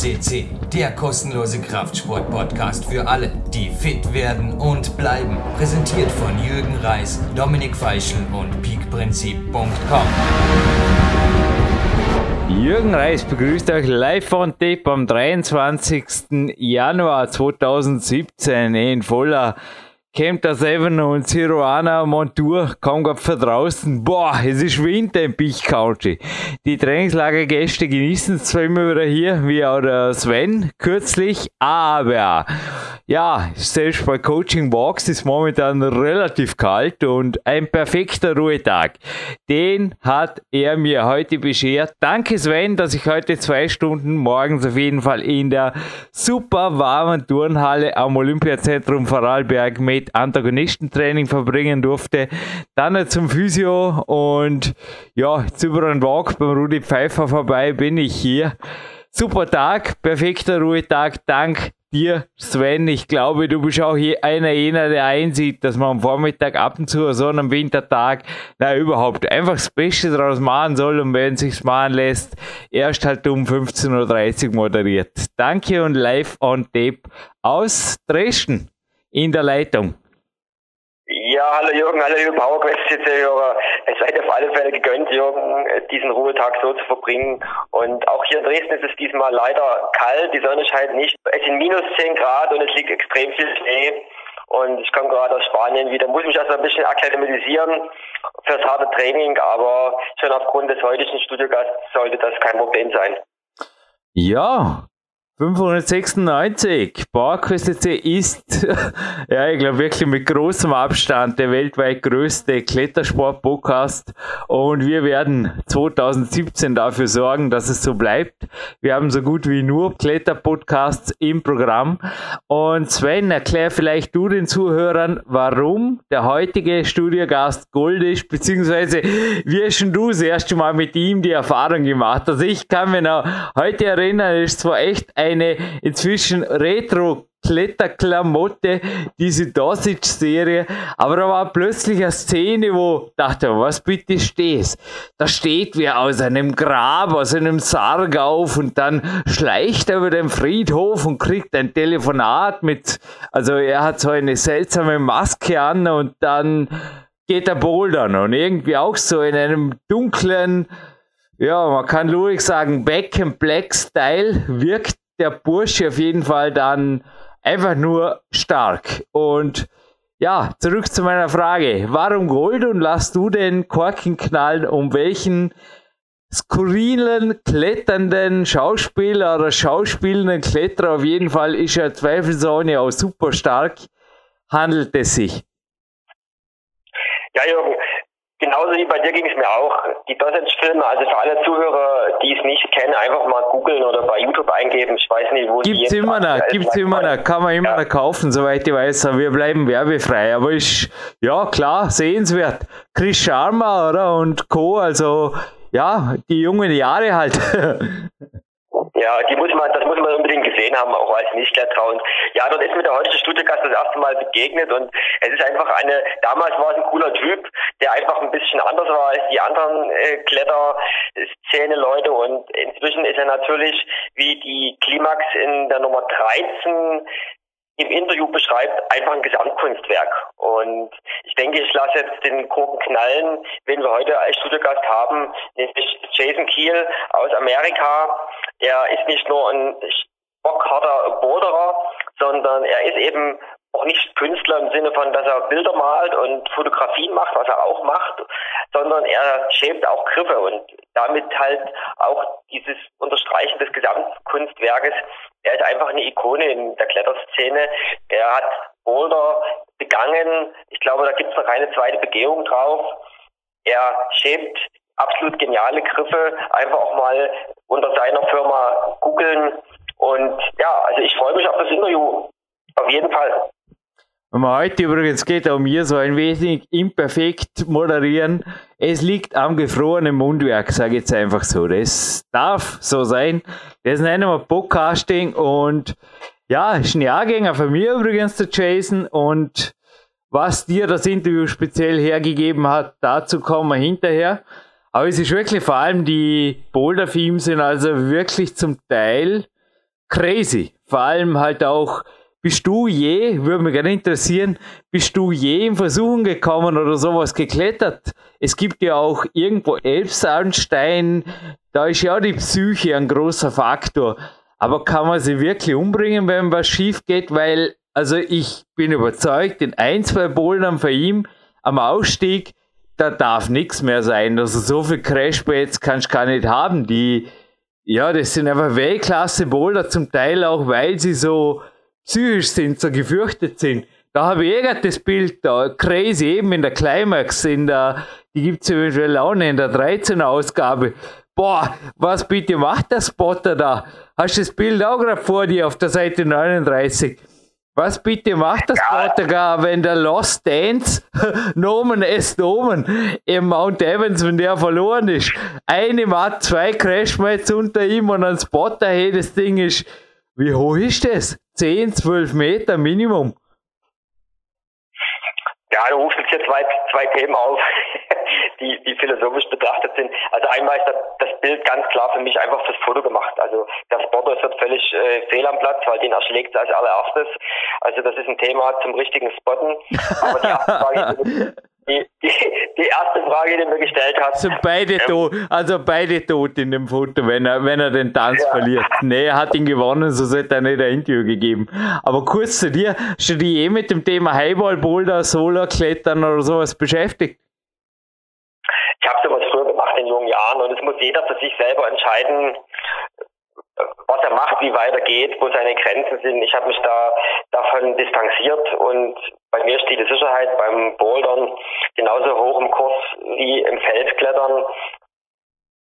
CC, der kostenlose Kraftsport-Podcast für alle, die fit werden und bleiben. Präsentiert von Jürgen Reis, Dominik Feischl und peakprinzip.com. Jürgen Reis begrüßt euch live von Tape am 23. Januar 2017 in voller Camper 7 und Ciruana Montur kaum gerade für draußen. Boah, es ist Winter im Peak Country. Die Trainingslagergäste genießen es zwar immer wieder hier, wie auch der Sven kürzlich, aber ja, selbst bei Coaching Walks ist momentan relativ kalt und ein perfekter Ruhetag. Den hat er mir heute beschert. Danke Sven, dass ich heute zwei Stunden morgens auf jeden Fall in der super warmen Turnhalle am Olympiazentrum Vorarlberg mit mit Antagonistentraining verbringen durfte. Dann zum Physio und ja, jetzt über einen Walk beim Rudi Pfeiffer vorbei bin ich hier. Super Tag, perfekter Ruhetag, dank dir, Sven. Ich glaube, du bist auch hier einer jener, der einsieht, dass man am Vormittag ab und zu so einem Wintertag, na überhaupt, einfach das Beste daraus machen soll und wenn es sich machen lässt, erst halt um 15.30 Uhr moderiert. Danke und live on tape aus Dresden in der Leitung. Ja, hallo Jürgen, hallo liebe PowerQuest-Hörer. Es seid auf alle Fälle gegönnt, Jürgen, diesen Ruhetag so zu verbringen. Und auch hier in Dresden ist es diesmal leider kalt, die Sonne scheint nicht. Es sind minus 10 Grad und es liegt extrem viel Schnee. Und ich komme gerade aus Spanien wieder, muss mich also ein bisschen akklimatisieren fürs harte Training, aber schon aufgrund des heutigen Studiogasts sollte das kein Problem sein. Ja, 596. PowerQuest ist, ja, ich glaube wirklich mit großem Abstand der weltweit größte Klettersport-Podcast und wir werden 2017 dafür sorgen, dass es so bleibt. Wir haben so gut wie nur Kletterpodcasts im Programm und Sven, erklär vielleicht du den Zuhörern, warum der heutige Studiogast Gold ist, beziehungsweise wie hast du das erste Mal mit ihm die Erfahrung gemacht? Also ich kann mich noch heute erinnern, es zwar echt ein eine inzwischen Retro Kletterklamotte, diese Dosage-Serie, aber da war plötzlich eine Szene, wo dachte, was bitte stehst? Da steht wer aus einem Grab, aus einem Sarg auf und dann schleicht er über den Friedhof und kriegt ein Telefonat mit, also er hat so eine seltsame Maske an und dann geht er bouldern und irgendwie auch so in einem dunklen, ja, man kann ruhig sagen, Back and Black Style wirkt der Bursche auf jeden Fall dann einfach nur stark. Und ja, zurück zu meiner Frage. Warum Gold und lass du den Korken knallen, um welchen skurrilen, kletternden Schauspieler oder schauspielenden Kletterer, auf jeden Fall ist er zweifelsohne auch super stark, handelt es sich? Ja, Jürgen, Genauso wie bei dir ging es mir auch. Die Dosage-Filme, also für alle Zuhörer, die es nicht kennen, einfach mal googeln oder bei YouTube eingeben. Ich weiß nicht, wo gibt's immer noch, gibt's immer noch, kann man immer ja. noch kaufen, soweit ich weiß. Wir bleiben werbefrei, aber ist ja klar sehenswert. Chris Sharma oder und Co. Also ja, die jungen Jahre halt. Ja, die muss man, das muss man unbedingt gesehen haben, auch als Nicht-Kletterer. Und ja, dort ist mir der heutige Studiogast das erste Mal begegnet und es ist einfach eine, damals war es ein cooler Typ, der einfach ein bisschen anders war als die anderen äh, Kletterszene-Leute und inzwischen ist er natürlich wie die Klimax in der Nummer 13 im Interview beschreibt, einfach ein Gesamtkunstwerk. Und ich denke, ich lasse jetzt den Korken knallen, wenn wir heute als Studiogast haben, nämlich Jason Kiel aus Amerika. Er ist nicht nur ein bockharter Boulderer, sondern er ist eben auch nicht Künstler im Sinne von, dass er Bilder malt und Fotografien macht, was er auch macht, sondern er schäbt auch Griffe und damit halt auch dieses Unterstreichen des Gesamtkunstwerkes. Er ist einfach eine Ikone in der Kletterszene. Er hat Boulder begangen. Ich glaube, da gibt es noch keine zweite Begehung drauf. Er schäbt absolut geniale Griffe. Einfach auch mal unter seiner Firma googeln. Und ja, also ich freue mich auf das Interview. Auf jeden Fall. Wenn man heute übrigens geht um hier so ein wenig imperfekt moderieren, es liegt am gefrorenen Mundwerk, sage ich jetzt einfach so. Das darf so sein. Das nicht einmal Podcasting und ja, ist ein Jahrgänger von mir übrigens, der Jason. Und was dir das Interview speziell hergegeben hat, dazu kommen wir hinterher. Aber es ist wirklich vor allem die Boulder-Themes sind also wirklich zum Teil crazy. Vor allem halt auch, bist du je, würde mich gerne interessieren, bist du je in Versuchen gekommen oder sowas geklettert? Es gibt ja auch irgendwo Elbsandstein, da ist ja die Psyche ein großer Faktor. Aber kann man sie wirklich umbringen, wenn was schief geht? Weil, also ich bin überzeugt, in ein, zwei Bouldern von ihm am Ausstieg, da darf nichts mehr sein. Also so viel Crashpads kannst du gar nicht haben. Die, ja, das sind einfach Weltklasse Boulder, zum Teil auch, weil sie so psychisch sind, so gefürchtet sind. Da habe ich eh das Bild da, crazy, eben in der Climax, in der, die gibt's eventuell auch nicht, in der 13er Ausgabe. Boah, was bitte macht der Spotter da? Hast du das Bild auch gerade vor dir auf der Seite 39? Was bitte macht das ja. wenn der Lost Dance Nomen S. Nomen im Mount Evans, wenn der verloren ist? Eine Matt, zwei Crashmats unter ihm und ein Spotter, hey, das Ding ist, wie hoch ist das? 10, 12 Meter Minimum. Ja, du rufst jetzt hier zwei, zwei Themen auf, die, die philosophisch betrachtet sind. Also einmal ist das, das Bild ganz klar für mich einfach fürs Foto gemacht. Also der Sportler ist völlig äh, fehl am Platz, weil den erschlägt als allererstes. Also das ist ein Thema zum richtigen Spotten. Aber die erste Frage, die, die, die erste Frage, die du mir gestellt hast. Sind beide ähm, tot, also beide tot in dem Foto, wenn er, wenn er den Tanz ja. verliert. Nee, er hat ihn gewonnen, so sollte er nicht ein Interview gegeben. Aber kurz zu dir, hast du dich eh mit dem Thema Highball, Boulder, Solar, Klettern oder sowas beschäftigt? Ich habe sowas früher gemacht in jungen Jahren und es muss jeder für sich selber entscheiden, was er macht, wie weit er geht, wo seine Grenzen sind. Ich habe mich da davon distanziert und bei mir steht die Sicherheit beim Bouldern genauso hoch im Kurs wie im Feldklettern.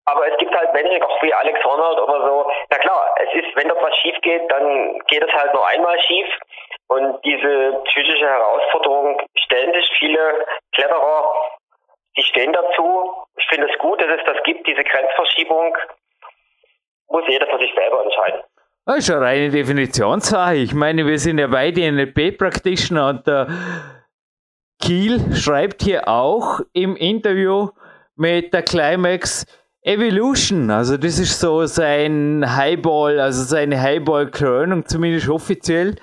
Aber es gibt halt Menschen, auch wie Alex Honnold oder so. Na klar, es ist, wenn dort was schief geht, dann geht es halt nur einmal schief. Und diese psychische Herausforderung stellen sich viele Kletterer, die stehen dazu. Ich finde es gut, dass es das gibt, diese Grenzverschiebung muss jeder für sich selber entscheiden. Das ist eine reine Definitionssache. Ich meine, wir sind ja beide NLP-Practitioner und der Kiel schreibt hier auch im Interview mit der Climax Evolution. Also das ist so sein Highball, also seine Highball-Krönung, zumindest offiziell,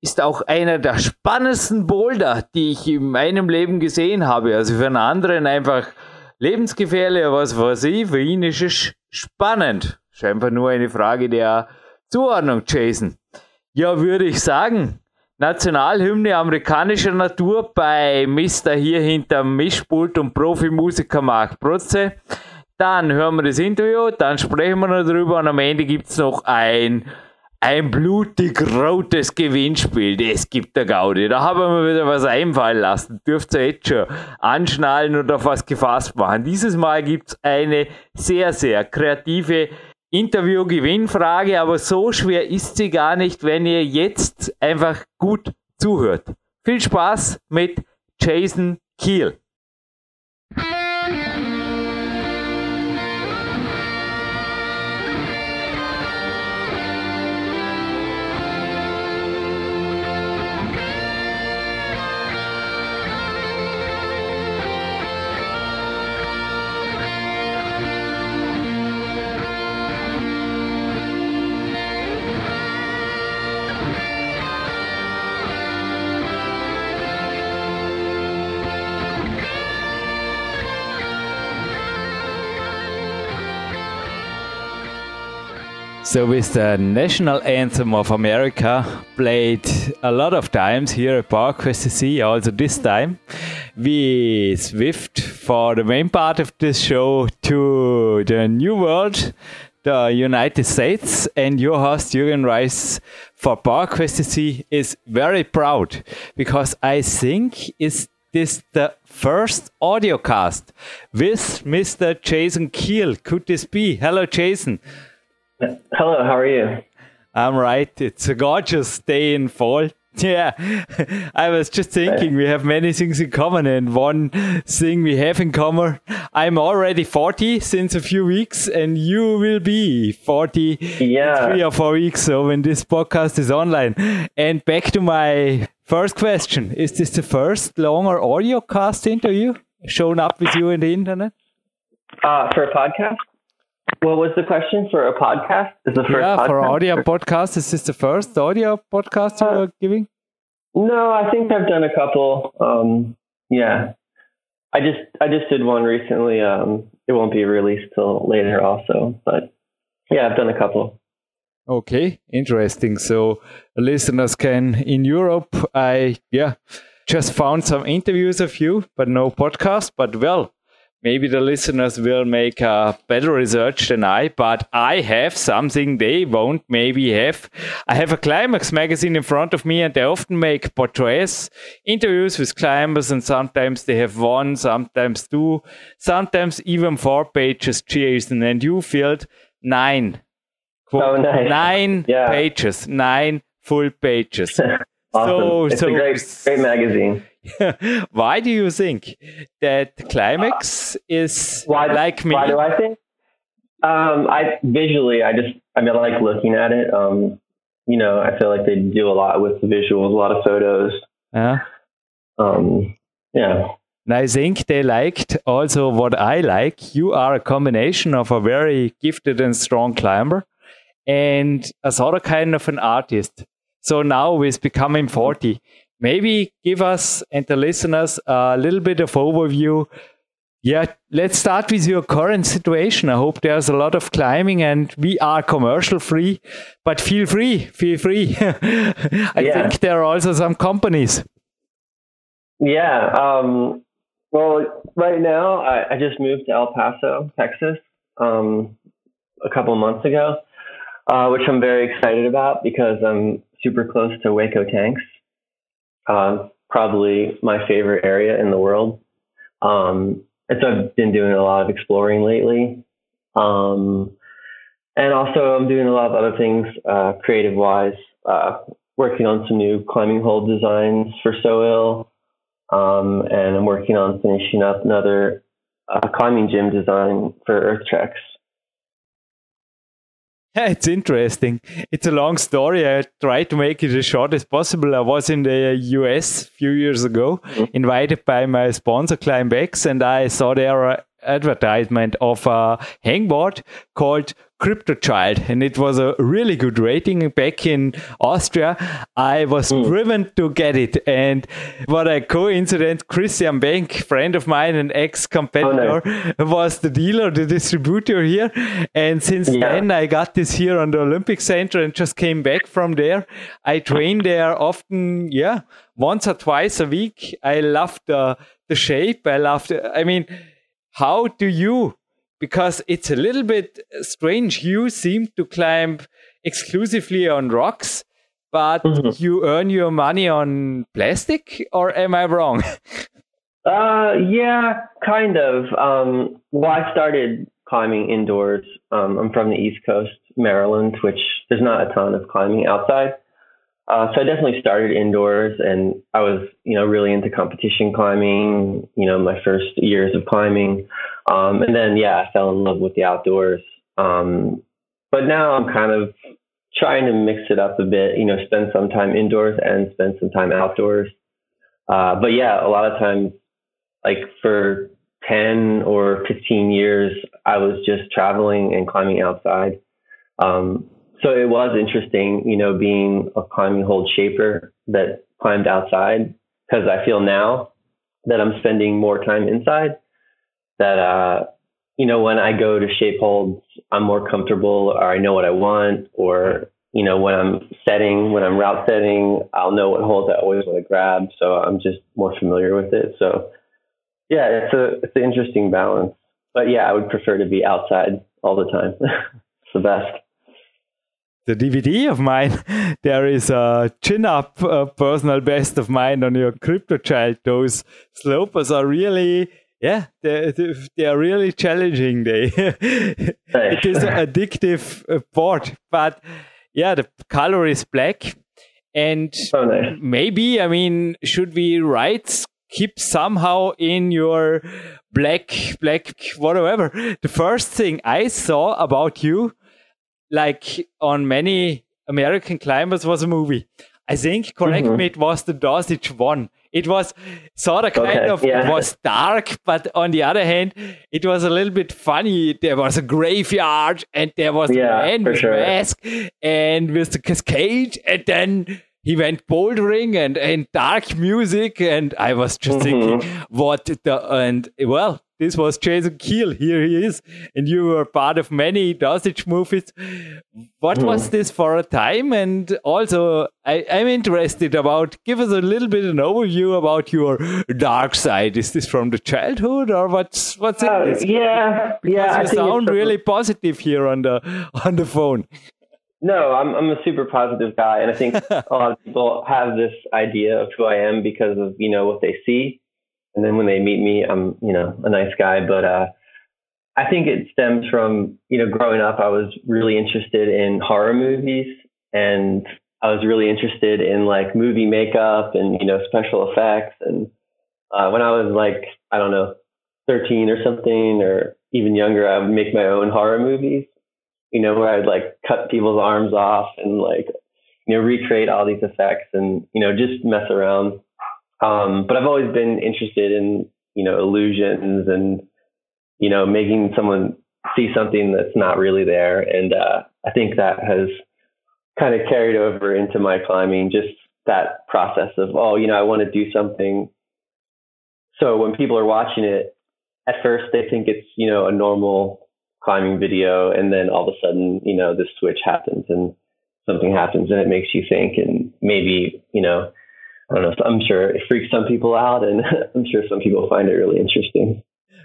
ist auch einer der spannendsten Boulder, die ich in meinem Leben gesehen habe. Also für einen anderen einfach lebensgefährlich, was weiß ich, für ihn ist es spannend. Scheinbar nur eine Frage der Zuordnung, Jason. Ja, würde ich sagen. Nationalhymne amerikanischer Natur bei Mister hier hinterm Mischpult und Profimusiker Marc Protze. Dann hören wir das Interview, dann sprechen wir noch drüber und am Ende gibt es noch ein, ein blutig rotes Gewinnspiel. Das gibt der Gaudi. Da haben wir wieder was einfallen lassen. Dürft ihr jetzt schon anschnallen oder was gefasst machen. Dieses Mal gibt es eine sehr, sehr kreative Interview-Gewinnfrage, aber so schwer ist sie gar nicht, wenn ihr jetzt einfach gut zuhört. Viel Spaß mit Jason Kiel. So, with the national anthem of America played a lot of times here at PowerQuest CC, also this time, we swift for the main part of this show to the New World, the United States, and your host Jürgen Reis for PowerQuest CC is very proud because I think is this the first audio cast with Mr. Jason Kehl. Could this be? Hello, Jason. Hello, how are you? I'm right. It's a gorgeous day in fall. Yeah, I was just thinking we have many things in common, and one thing we have in common I'm already 40 since a few weeks, and you will be 40 yeah. three or four weeks. So, when this podcast is online, and back to my first question Is this the first longer audio cast interview shown up with you in the internet? Uh, for a podcast? What was the question for a podcast? Is the first yeah, podcast? for audio podcast. Is this the first audio podcast you Uh, are giving? No, I think I've done a couple. Um, yeah, I just I just did one recently. Um, it won't be released till later, also. But yeah, I've done a couple. Okay, interesting. So listeners can in Europe, I yeah, just found some interviews of you, but no podcast. But well, maybe the listeners will make a better research than I. But I have something they won't maybe have. I have a Climax magazine in front of me, and they often make portraits, interviews with climbers, and sometimes they have one, sometimes two, sometimes even four pages. Jason, and you filled nine. Oh, nice. Nine Yeah. pages, nine full pages. Awesome. So- it's so- a great great magazine. Why do you think that Climax is Why like me? Why do I think? Um, I visually, I just I mean, I like looking at it. Um, you know, I feel like they do a lot with the visuals, a lot of photos. Yeah. Um, yeah. and I think they liked also what I like. You are a combination of a very gifted and strong climber and a sort of kind of an artist. So now with becoming 40, maybe give us and the listeners a little bit of overview. Yeah, let's start with your current situation. I hope there's a lot of climbing and we are commercial free, but feel free, feel free. I Yeah. think there are also some companies. Yeah. Um, well, right now, I, I just moved to El Paso, Texas, um, a couple months ago, uh, which I'm very excited about because I'm super close to Hueco Tanks. Uh, probably my favorite area in the world. Um, and so I've been doing a lot of exploring lately. Um, and also, I'm doing a lot of other things uh, creative wise, uh, working on some new climbing hole designs for So Ill. Um, and I'm working on finishing up another uh, climbing gym design for Earth Treks. Yeah, it's interesting. It's a long story. I tried to make it as short as possible. I was in the US a few years ago, mm-hmm. invited by my sponsor Climbx, and I saw their uh, advertisement of a hangboard called Crypto Child, and it was a really good rating back in Austria. I was hmm. driven to get it, and what a coincidence! Christian Bank, friend of mine, and ex-competitor, oh, was the dealer, the distributor here, and since Yeah. then I got this here on the Olympic Center and just came back from there. I train there often, yeah, once or twice a week. I love the the shape. I love the, I mean, how do you? Because it's a little bit strange. You seem to climb exclusively on rocks, but Mhm. you earn your money on plastic, or am I wrong? Uh, yeah, kind of. Um, well, I started climbing indoors. Um, I'm from the East Coast, Maryland, which there's not a ton of climbing outside. Uh, so I definitely started indoors, and I was, you know, really into competition climbing. You know, my first years of climbing, um, and then yeah, I fell in love with the outdoors. Um, but now I'm kind of trying to mix it up a bit. You know, spend some time indoors and spend some time outdoors. Uh, but yeah, a lot of times like for 10 or 15 years, I was just traveling and climbing outside. Um, so it was interesting, you know, being a climbing hold shaper that climbed outside because I feel now that I'm spending more time inside that, uh, you know, when I go to shape holds, I'm more comfortable or I know what I want or, you know, when I'm setting, when I'm route setting, I'll know what holds I always want to grab. So I'm just more familiar with it. So yeah, it's a it's an interesting balance. But yeah, I would prefer to be outside all the time. it's the best. the DVD of mine, there is a chin up uh, personal best of mine on your Crypto Child. Those slopers are really, yeah, they, they are really challenging. They, it is an addictive uh, board, but yeah, the color is black. And Oh, nice. maybe, I mean, should we write, keep somehow in your black, black, whatever. The first thing I saw about you like on many American climbers was a movie. I think, correct mm-hmm. me, it was the dosage one. It was sort of kind okay, of, yeah. was dark, but on the other hand, it was a little bit funny. There was a graveyard and there was yeah, a man with sure. mask and with the cascade and then he went bouldering and, and dark music and I was just mm-hmm. thinking what the and well this was Jason Kehl. Here he is, and you were part of many dosage movies. What mm. was this for a time? And also, I, am interested about. Give us a little bit an overview about your dark side. Is this from the childhood, or what's what's uh, it? Yeah, because yeah. You sound really positive here on the on the phone. No, I'm I'm a super positive guy, and I think a lot of people have this idea of who I am because of you know what they see and then when they meet me, I'm, you know, a nice guy. But uh, I think it stems from, you know, growing up, I was really interested in horror movies and I was really interested in like movie makeup and, you know, special effects. And uh, when I was like, I don't know, 13 or something, or even younger, I would make my own horror movies, you know, where I'd like cut people's arms off and like, you know, recreate all these effects and, you know, just mess around um, but I've always been interested in, you know, illusions and, you know, making someone see something that's not really there. And uh, I think that has kind of carried over into my climbing, just that process of, oh, you know, I want to do something. So when people are watching it, at first they think it's, you know, a normal climbing video. And then all of a sudden, you know, this switch happens and something happens and it makes you think and maybe, you know, I don't know. I'm sure it freaks some people out, and I'm sure some people find it really interesting.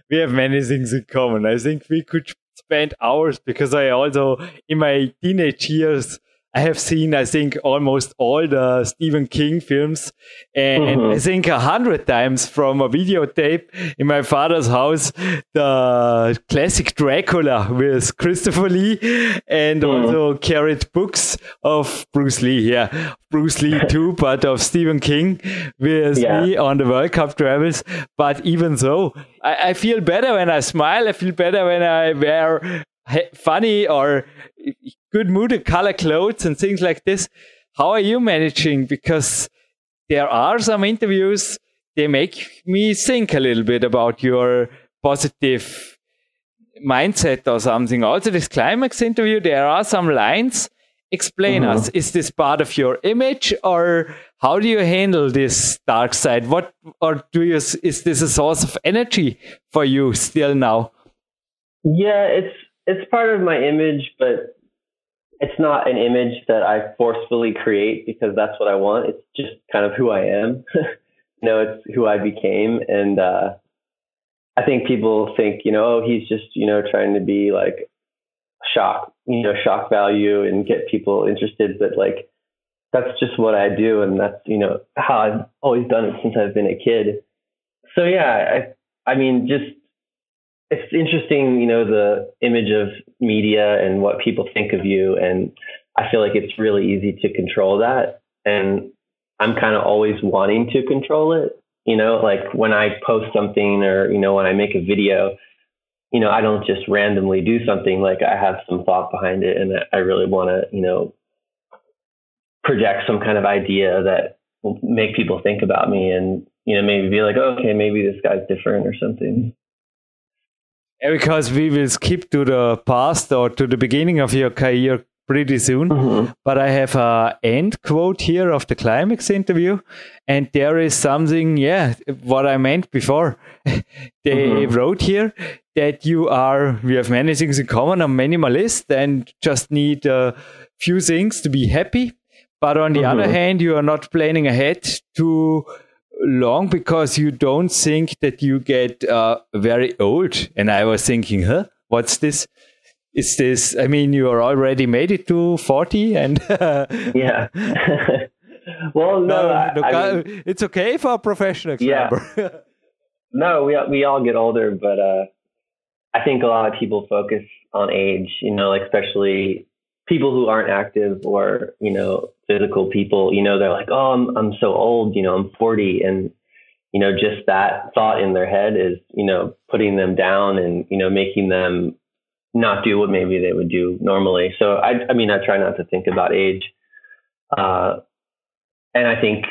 We have many things in common. I think we could spend hours because I also, in my teenage years, I have seen, I think, almost all the Stephen King films, and mm-hmm. I think a hundred times from a videotape in my father's house, the classic Dracula with Christopher Lee, and mm-hmm. also carried books of Bruce Lee. Yeah, Bruce Lee too, but of Stephen King with yeah. me on the World Cup travels. But even so, I, I feel better when I smile. I feel better when I wear funny or good mood and color clothes and things like this. How are you managing? Because there are some interviews, they make me think a little bit about your positive mindset or something. Also, this climax interview, there are some lines. Explain mm-hmm. us. Is this part of your image or how do you handle this dark side? What or do you is this a source of energy for you still now? Yeah, it's it's part of my image, but it's not an image that I forcefully create because that's what I want. It's just kind of who I am. you know, it's who I became. And uh, I think people think, you know, oh, he's just, you know, trying to be like shock, you know, shock value and get people interested. But like, that's just what I do. And that's, you know, how I've always done it since I've been a kid. So yeah, I, I mean, just it's interesting, you know, the image of media and what people think of you. And I feel like it's really easy to control that. And I'm kind of always wanting to control it. You know, like when I post something or, you know, when I make a video, you know, I don't just randomly do something like I have some thought behind it and I really want to, you know, project some kind of idea that will make people think about me and, you know, maybe be like, oh, okay, maybe this guy's different or something because we will skip to the past or to the beginning of your career pretty soon. Mm-hmm. But I have a end quote here of the climax interview, and there is something, yeah, what I meant before. they mm-hmm. wrote here that you are, we have many things in common, a minimalist and just need a few things to be happy. But on the mm-hmm. other hand, you are not planning ahead to long because you don't think that you get uh, very old. And I was thinking, huh, what's this? Is this, I mean, you are already made it to 40 and. yeah. well, no, no, no I mean, it's okay for a professional. Yeah. no, we, we all get older, but uh, I think a lot of people focus on age, you know, like especially people who aren't active or, you know, physical people, you know, they're like, oh, I'm, I'm so old, you know, I'm 40. And, you know, just that thought in their head is, you know, putting them down and, you know, making them not do what maybe they would do normally. So I, I mean, I try not to think about age. Uh, and I think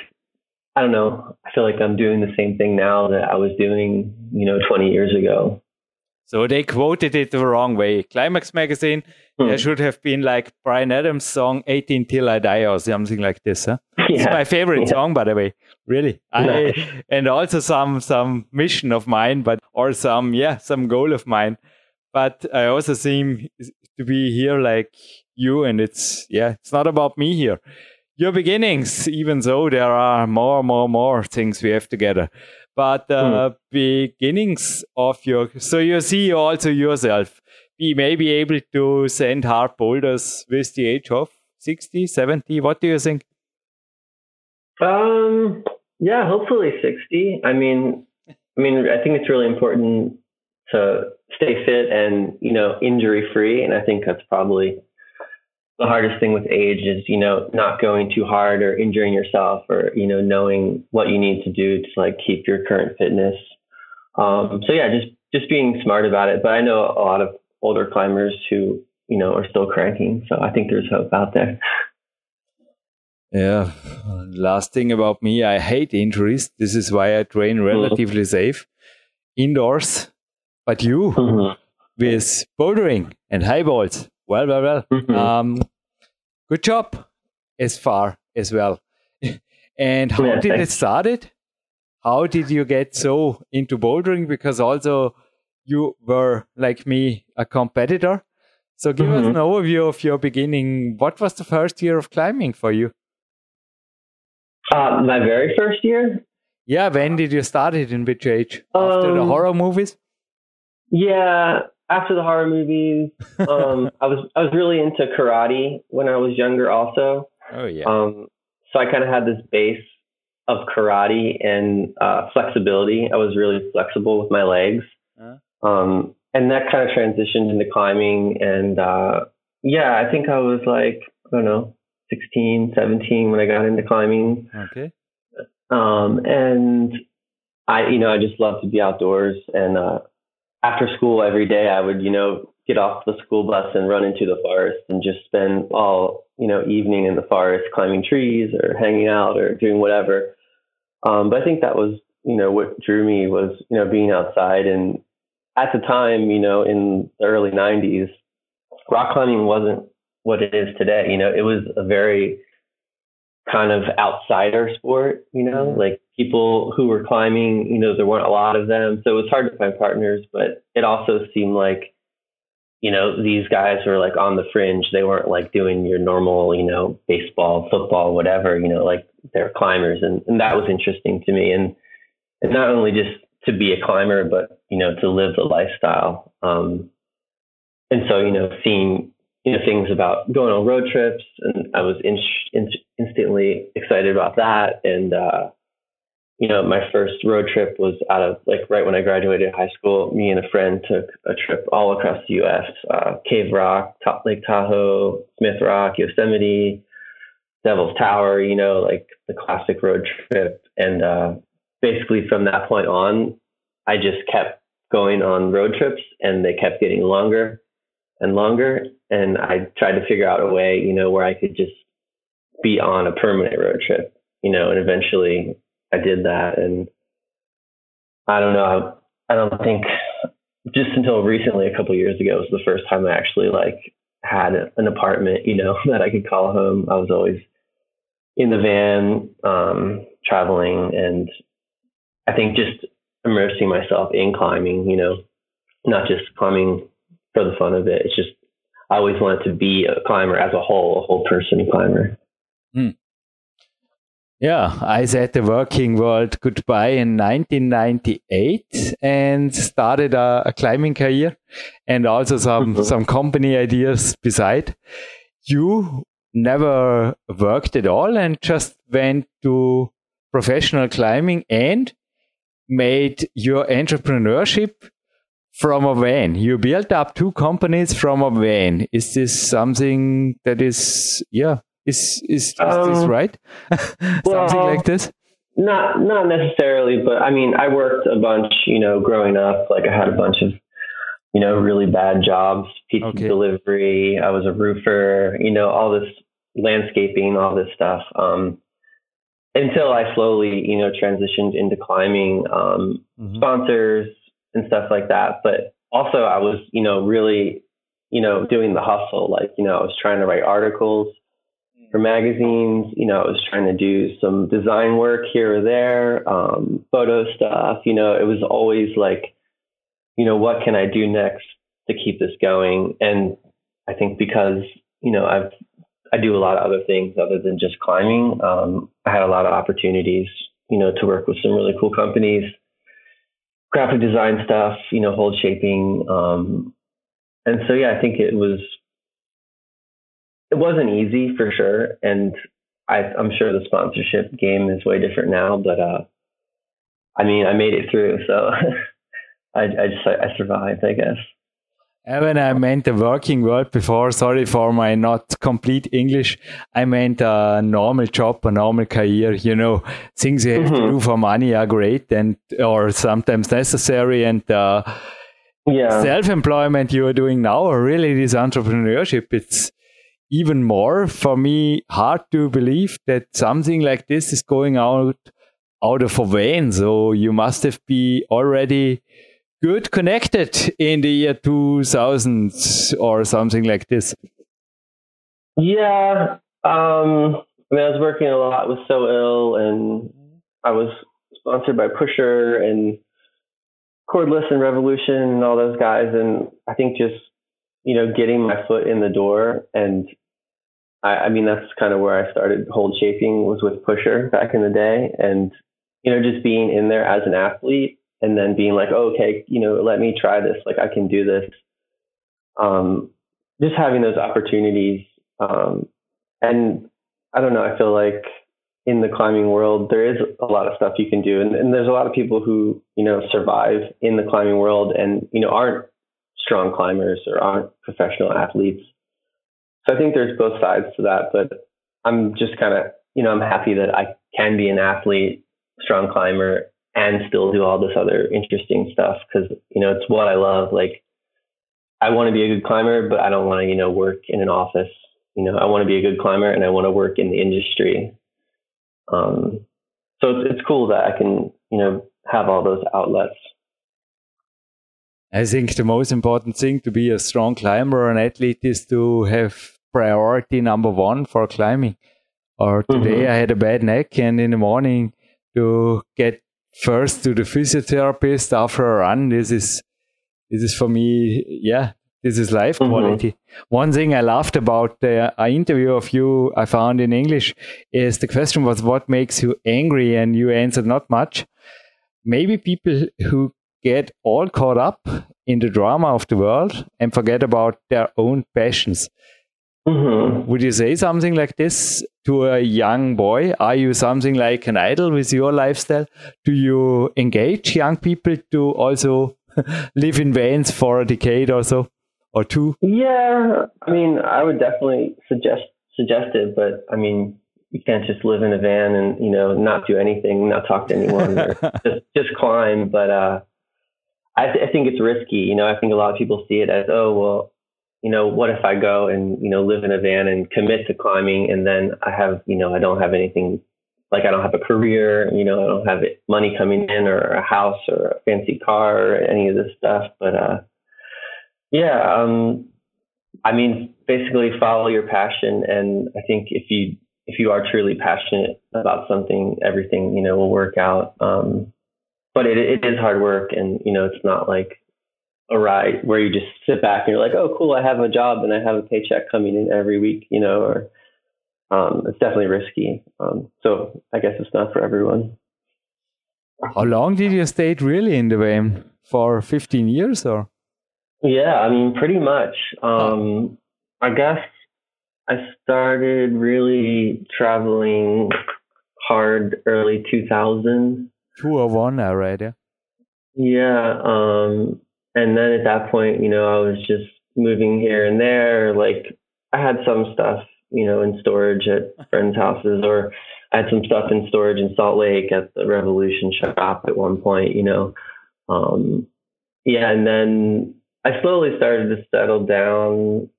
I don't know. I feel like I'm doing the same thing now that I was doing, you know, 20 years ago. So they quoted it the wrong way. Climax magazine, hmm. there should have been like Bryan Adams' song 18 Till I Die or something like this. Huh? Yeah. It's my favorite yeah. song, by the way. Really. I, and also some some mission of mine, but or some yeah, some goal of mine. But I also seem to be here like you, and it's yeah, it's not about me here your beginnings, even though there are more, more, more things we have together. But uh, hmm. beginnings of your, so you see also yourself, We may be maybe able to send hard boulders with the age of 60, 70. What do you think? Um, yeah, hopefully 60. I mean, I mean, I think it's really important to stay fit and, you know, injury free. And I think that's probably the hardest thing with age is you know not going too hard or injuring yourself or you know knowing what you need to do to like keep your current fitness. Um, so yeah just just being smart about it. But i know a lot of older climbers who you know are still cranking. So i think there's hope out there. Yeah. Last thing about me i hate injuries. This is why i train mm-hmm. relatively mm-hmm. safe indoors. But you mm-hmm. with bouldering and high balls well, well, well. Mm-hmm. Um, good job as far as well. and how yeah, did thanks. it started? How did you get so into bouldering? Because also you were like me a competitor. So give mm-hmm. us an overview of your beginning. What was the first year of climbing for you? Uh, my very first year. Yeah, when did you start it? In which age? After um, the horror movies? Yeah, after the horror movies, um, I was I was really into karate when I was younger, also. Oh yeah. Um, so I kind of had this base of karate and uh, flexibility. I was really flexible with my legs, uh um, and that kind of transitioned into climbing. And uh, yeah, I think I was like I don't know, 16, 17 when I got into climbing. Okay. Um, and I, you know, I just love to be outdoors and. Uh, after school every day, I would, you know, get off the school bus and run into the forest and just spend all, you know, evening in the forest climbing trees or hanging out or doing whatever. Um, but I think that was, you know, what drew me was, you know, being outside. And at the time, you know, in the early 90s, rock climbing wasn't what it is today. You know, it was a very kind of outsider sport, you know, mm-hmm. like people who were climbing, you know, there weren't a lot of them. So it was hard to find partners, but it also seemed like, you know, these guys were like on the fringe. They weren't like doing your normal, you know, baseball, football, whatever, you know, like they're climbers. And, and that was interesting to me. And, and not only just to be a climber, but, you know, to live the lifestyle. Um, and so, you know, seeing you know things about going on road trips, and I was in, in, instantly excited about that. And uh, you know, my first road trip was out of like right when I graduated high school. Me and a friend took a trip all across the U.S. Uh, Cave Rock, Top Lake Tahoe, Smith Rock, Yosemite, Devil's Tower. You know, like the classic road trip. And uh, basically from that point on, I just kept going on road trips, and they kept getting longer and longer. And I tried to figure out a way, you know, where I could just be on a permanent road trip, you know, and eventually I did that. And I don't know, I, don't think just until recently, a couple years ago, was the first time I actually like had an apartment, you know, that I could call home. I was always in the van, um, traveling, and I think just immersing myself in climbing, you know, not just climbing for the fun of it. It's just I always wanted to be a climber as a whole, a whole person climber. Hmm. Yeah, I said the working world goodbye in 1998 and started a, a climbing career and also some mm-hmm. some company ideas beside. You never worked at all and just went to professional climbing and made your entrepreneurship from a van. You built up two companies from a van. Is this something that is, yeah, is is, is um, this right? something well, like this? Not not necessarily, but I mean, I worked a bunch. You know, growing up, like I had a bunch of you know really bad jobs, pizza okay. delivery. I was a roofer. You know, all this landscaping, all this stuff. Um, until I slowly, you know, transitioned into climbing, um, mm-hmm. sponsors and stuff like that. But also, I was, you know, really, you know, doing the hustle. Like, you know, I was trying to write articles for magazines. You know, I was trying to do some design work here or there, um, photo stuff. You know, it was always like, you know, what can I do next to keep this going? And I think because, you know, I've, I do a lot of other things other than just climbing. Um, I had a lot of opportunities, you know, to work with some really cool companies, graphic design stuff, you know, hold shaping. Um, and so, yeah, I think it was it wasn't easy for sure, and I, am sure the sponsorship game is way different now. But uh, I mean, I made it through, so I, I just I survived, I guess. When I meant the working world before, sorry for my not complete English. I meant a normal job, a normal career. You know, things you have mm-hmm. to do for money are great and or sometimes necessary. And uh, yeah. self-employment you are doing now, or really this entrepreneurship, it's even more for me hard to believe that something like this is going out out of a vein. So you must have be already good connected in the year 2000 or something like this. Yeah. Um, I mean, I was working a lot with So Ill and I was sponsored by Pusher and Cordless and Revolution and all those guys. And I think just you know, getting my foot in the door. And I, I mean, that's kind of where I started hold shaping was with Pusher back in the day. And, you know, just being in there as an athlete and then being like, oh, okay, you know, let me try this. Like I can do this. Um, just having those opportunities. Um, and I don't know, I feel like in the climbing world, there is a lot of stuff you can do. And, and there's a lot of people who, you know, survive in the climbing world and, you know, aren't strong climbers or aren't professional athletes. So I think there's both sides to that, but I'm just kind of, you know, I'm happy that I can be an athlete, strong climber, and still do all this other interesting stuff because, you know, it's what I love. Like, I want to be a good climber, but I don't want to, you know, work in an office. You know, I want to be a good climber and I want to work in the industry. Um, so it's, it's cool that I can, you know, have all those outlets. I think the most important thing to be a strong climber or an athlete is to have priority number one for climbing. Or today mm-hmm. I had a bad neck, and in the morning to get first to the physiotherapist after a run. This is this is for me, yeah, this is life mm-hmm. quality. One thing I loved about the uh, interview of you I found in English is the question was what makes you angry, and you answered not much. Maybe people who get all caught up in the drama of the world and forget about their own passions. Mm-hmm. Would you say something like this to a young boy? Are you something like an idol with your lifestyle? Do you engage young people to also live in vans for a decade or so or two? Yeah, I mean, I would definitely suggest suggest it, but I mean, you can't just live in a van and you know not do anything, not talk to anyone, or just just climb. But uh, I, th- I think it's risky. You know, I think a lot of people see it as, oh, well, you know, what if I go and, you know, live in a van and commit to climbing and then I have, you know, I don't have anything, like I don't have a career, you know, I don't have money coming in or a house or a fancy car or any of this stuff. But, uh, yeah, um, I mean, basically follow your passion. And I think if you, if you are truly passionate about something, everything, you know, will work out. Um, but it, it is hard work and you know it's not like a ride where you just sit back and you're like oh cool i have a job and i have a paycheck coming in every week you know or um, it's definitely risky um, so i guess it's not for everyone how long did you stay really in the game? for 15 years or yeah i mean pretty much um, i guess i started really traveling hard early 2000 two or one already. Yeah. Um, and then at that point, you know, I was just moving here and there. Like I had some stuff, you know, in storage at friends' houses, or I had some stuff in storage in Salt Lake at the Revolution shop at one point, you know. Um, yeah, and then I slowly started to settle down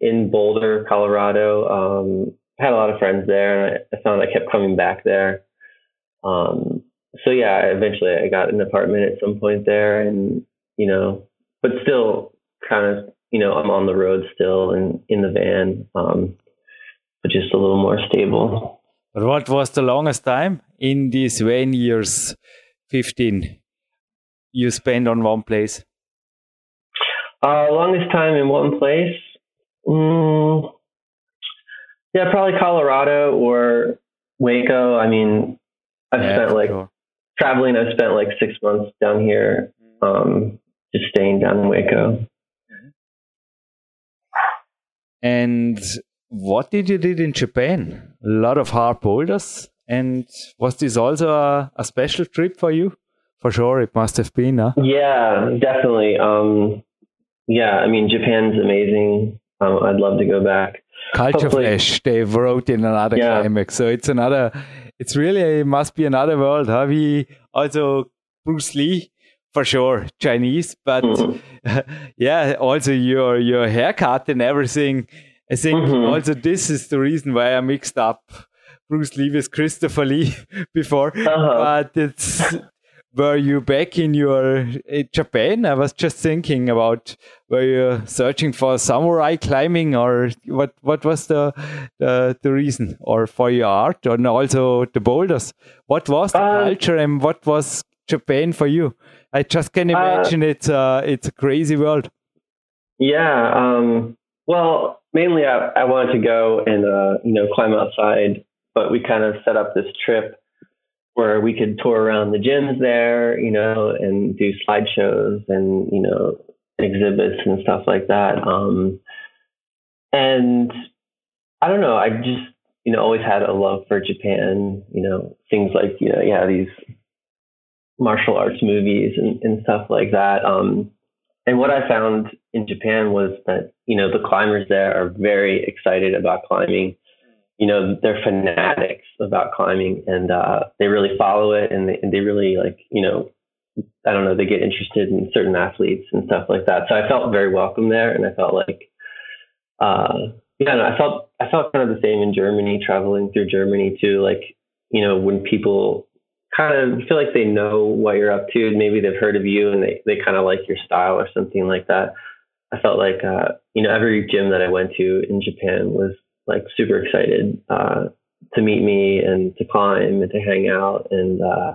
in Boulder, Colorado. Um, had a lot of friends there, and I, I found I kept coming back there. Um, so yeah, eventually I got an apartment at some point there, and you know, but still kind of you know I'm on the road still and in the van, um, but just a little more stable. But what was the longest time in these van years, fifteen, you spent on one place? Uh, longest time in one place. Mm, yeah, probably Colorado or Hueco. I mean, I've yeah, spent like sure. traveling. I've spent like six months down here, um, just staying down in Hueco. And what did you did in Japan? A lot of hard boulders. And was this also a, a special trip for you? For sure, it must have been. Huh? Yeah, definitely. Um, yeah, I mean, Japan's amazing. Um, I'd love to go back. Culture Hopefully. Flash, they wrote in another yeah. climax. So it's another, it's really, it must be another world. Huh? We also, Bruce Lee, for sure, Chinese, but mm-hmm. yeah, also your, your haircut and everything. I think mm-hmm. also this is the reason why I mixed up Bruce Lee with Christopher Lee before. Uh-huh. But it's were you back in your in eh, Japan? I was just thinking about were you searching for samurai climbing or what what was the the, the reason or for your art and also the boulders? What was the uh, culture and what was Japan for you? I just can uh, imagine uh, it's uh it's a crazy world. Yeah, um, well, mainly I, I wanted to go and uh, you know climb outside, but we kind of set up this trip where we could tour around the gyms there, you know, and do slideshows and, you know, exhibits and stuff like that. Um, and I don't know, I just, you know, always had a love for Japan, you know, things like, you know, yeah, these martial arts movies and, and stuff like that. Um, and what I found in Japan was that, you know, the climbers there are very excited about climbing you know they're fanatics about climbing and uh, they really follow it and they, and they really like you know I don't know they get interested in certain athletes and stuff like that. So I felt very welcome there, and I felt like uh, yeah, no, I felt I felt kind of the same in Germany, traveling through Germany too. Like you know when people kind of feel like they know what you're up to, maybe they've heard of you and they they kind of like your style or something like that. I felt like uh, you know every gym that I went to in Japan was like super excited uh, to meet me and to climb and to hang out and uh,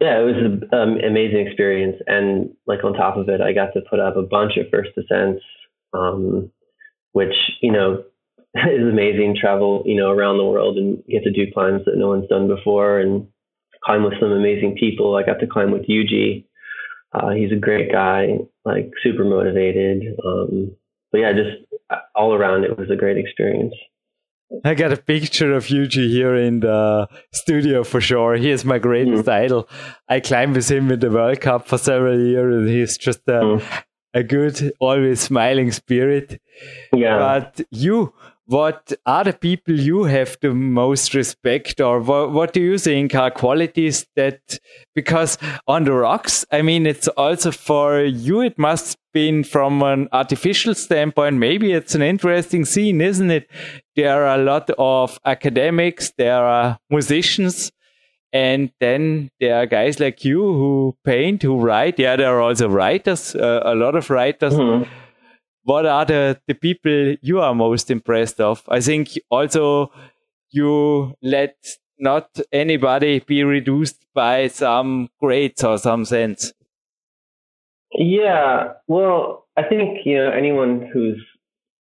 yeah, it was an um, amazing experience. And like on top of it, I got to put up a bunch of first descents, um, which you know is amazing. Travel you know around the world and get to do climbs that no one's done before and climb with some amazing people. I got to climb with Yuji. Uh, he's a great guy, like super motivated. Um, but yeah, just all around, it was a great experience. I got a picture of Yuji here in the studio for sure. He is my greatest mm. idol. I climbed with him in the World Cup for several years, and he's just a, mm. a good, always smiling spirit. Yeah. But you, what are the people you have the most respect or what, what do you think are qualities that because on the rocks i mean it's also for you it must been from an artificial standpoint maybe it's an interesting scene isn't it? There are a lot of academics there are musicians and then there are guys like you who paint who write. Yeah there are also writers uh, a lot of writers. Mm -hmm what are the, the people you are most impressed of? I think also you let not anybody be reduced by some grades or some sense. Yeah, well, I think you know anyone who's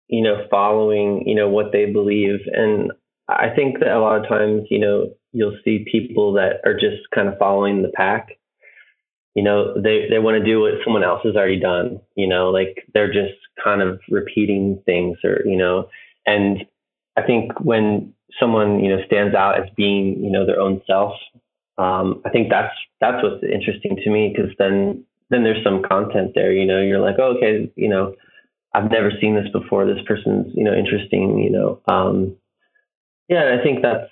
you know following you know what they believe, and I think that a lot of times you know you'll see people that are just kind of following the pack, you know they they want to do what someone else has already done you know like they're just kind of repeating things or you know and i think when someone you know stands out as being you know their own self um, i think that's that's what's interesting to me because then then there's some content there you know you're like oh, okay you know i've never seen this before this person's you know interesting you know um, yeah i think that's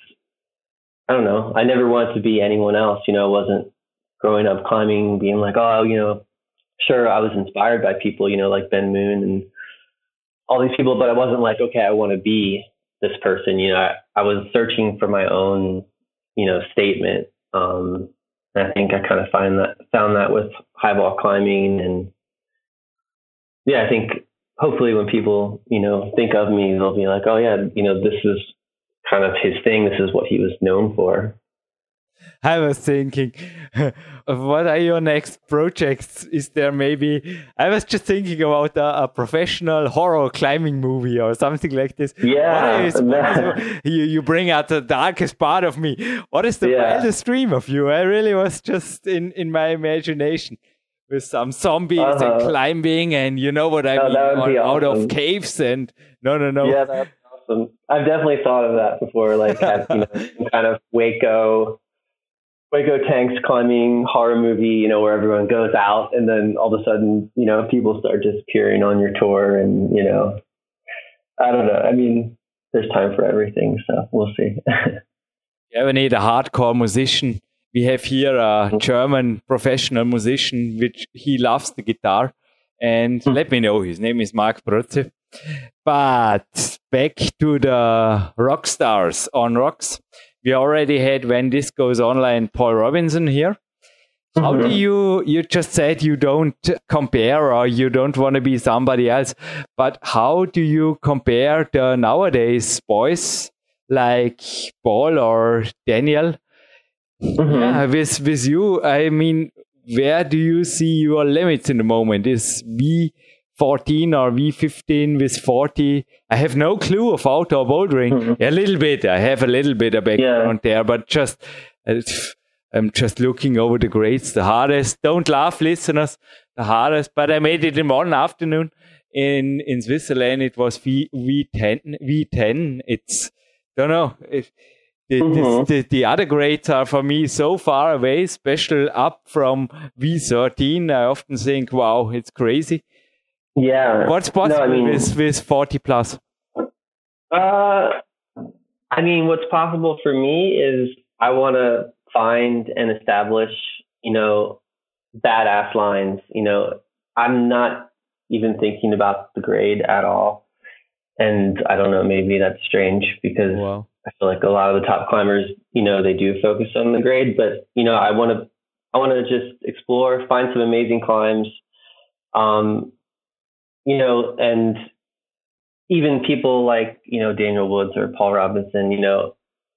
i don't know i never wanted to be anyone else you know I wasn't growing up climbing, being like, oh, you know, sure, I was inspired by people, you know, like Ben Moon and all these people, but I wasn't like, okay, I want to be this person. You know, I, I was searching for my own, you know, statement. Um, I think I kind of find that found that with highball climbing, and yeah, I think hopefully when people you know think of me, they'll be like, oh yeah, you know, this is kind of his thing. This is what he was known for. I was thinking, what are your next projects? Is there maybe? I was just thinking about a, a professional horror climbing movie or something like this. Yeah, what is, what is, you you bring out the darkest part of me. What is the yeah. wildest dream of you? I really was just in in my imagination with some zombies uh -huh. and uh-huh. climbing and you know what I oh, mean, awesome. out of caves and no, no, no. Yeah, that's awesome. I've definitely thought of that before, like you know, kind of Hueco Hueco tanks climbing horror movie, you know, where everyone goes out and then all of a sudden, you know, people start disappearing on your tour and, you know, I don't know. I mean, there's time for everything, so we'll see. yeah, we need a hardcore musician. We have here a mm-hmm. German professional musician, which he loves the guitar. And mm-hmm. let me know, his name is Mark Brotze. But back to the rock stars on rocks we already had when this goes online Paul Robinson here. How do mm-hmm. you, you just said you don't compare or you don't want to be somebody else, but how do you compare the nowadays boys like Paul or Daniel? Mm-hmm. Yeah, with, with you, I mean, where do you see your limits in the moment? Is V 14 or V15 with 40. I have no clue of outdoor bouldering. Mm-hmm. A little bit. I have a little bit of background yeah. there, but just I'm just looking over the grades. The hardest. Don't laugh, listeners. The hardest. But I made it in one afternoon in in Switzerland. It was V V10. V10. It's don't know. If, the, mm-hmm. the, the, other grades are for me so far away, special up from V13. I often think, wow, it's crazy. Yeah. What's possible no, I mean, with, with 40 plus? Uh, I mean, what's possible for me is I want to find and establish, you know, badass lines. You know, I'm not even thinking about the grade at all. And I don't know, maybe that's strange because wow. I feel like a lot of the top climbers, you know, they do focus on the grade, but you know, I want to, I want to just explore, find some amazing climbs, um, you know, and even people like, you know, Daniel Woods or Paul Robinson, you know,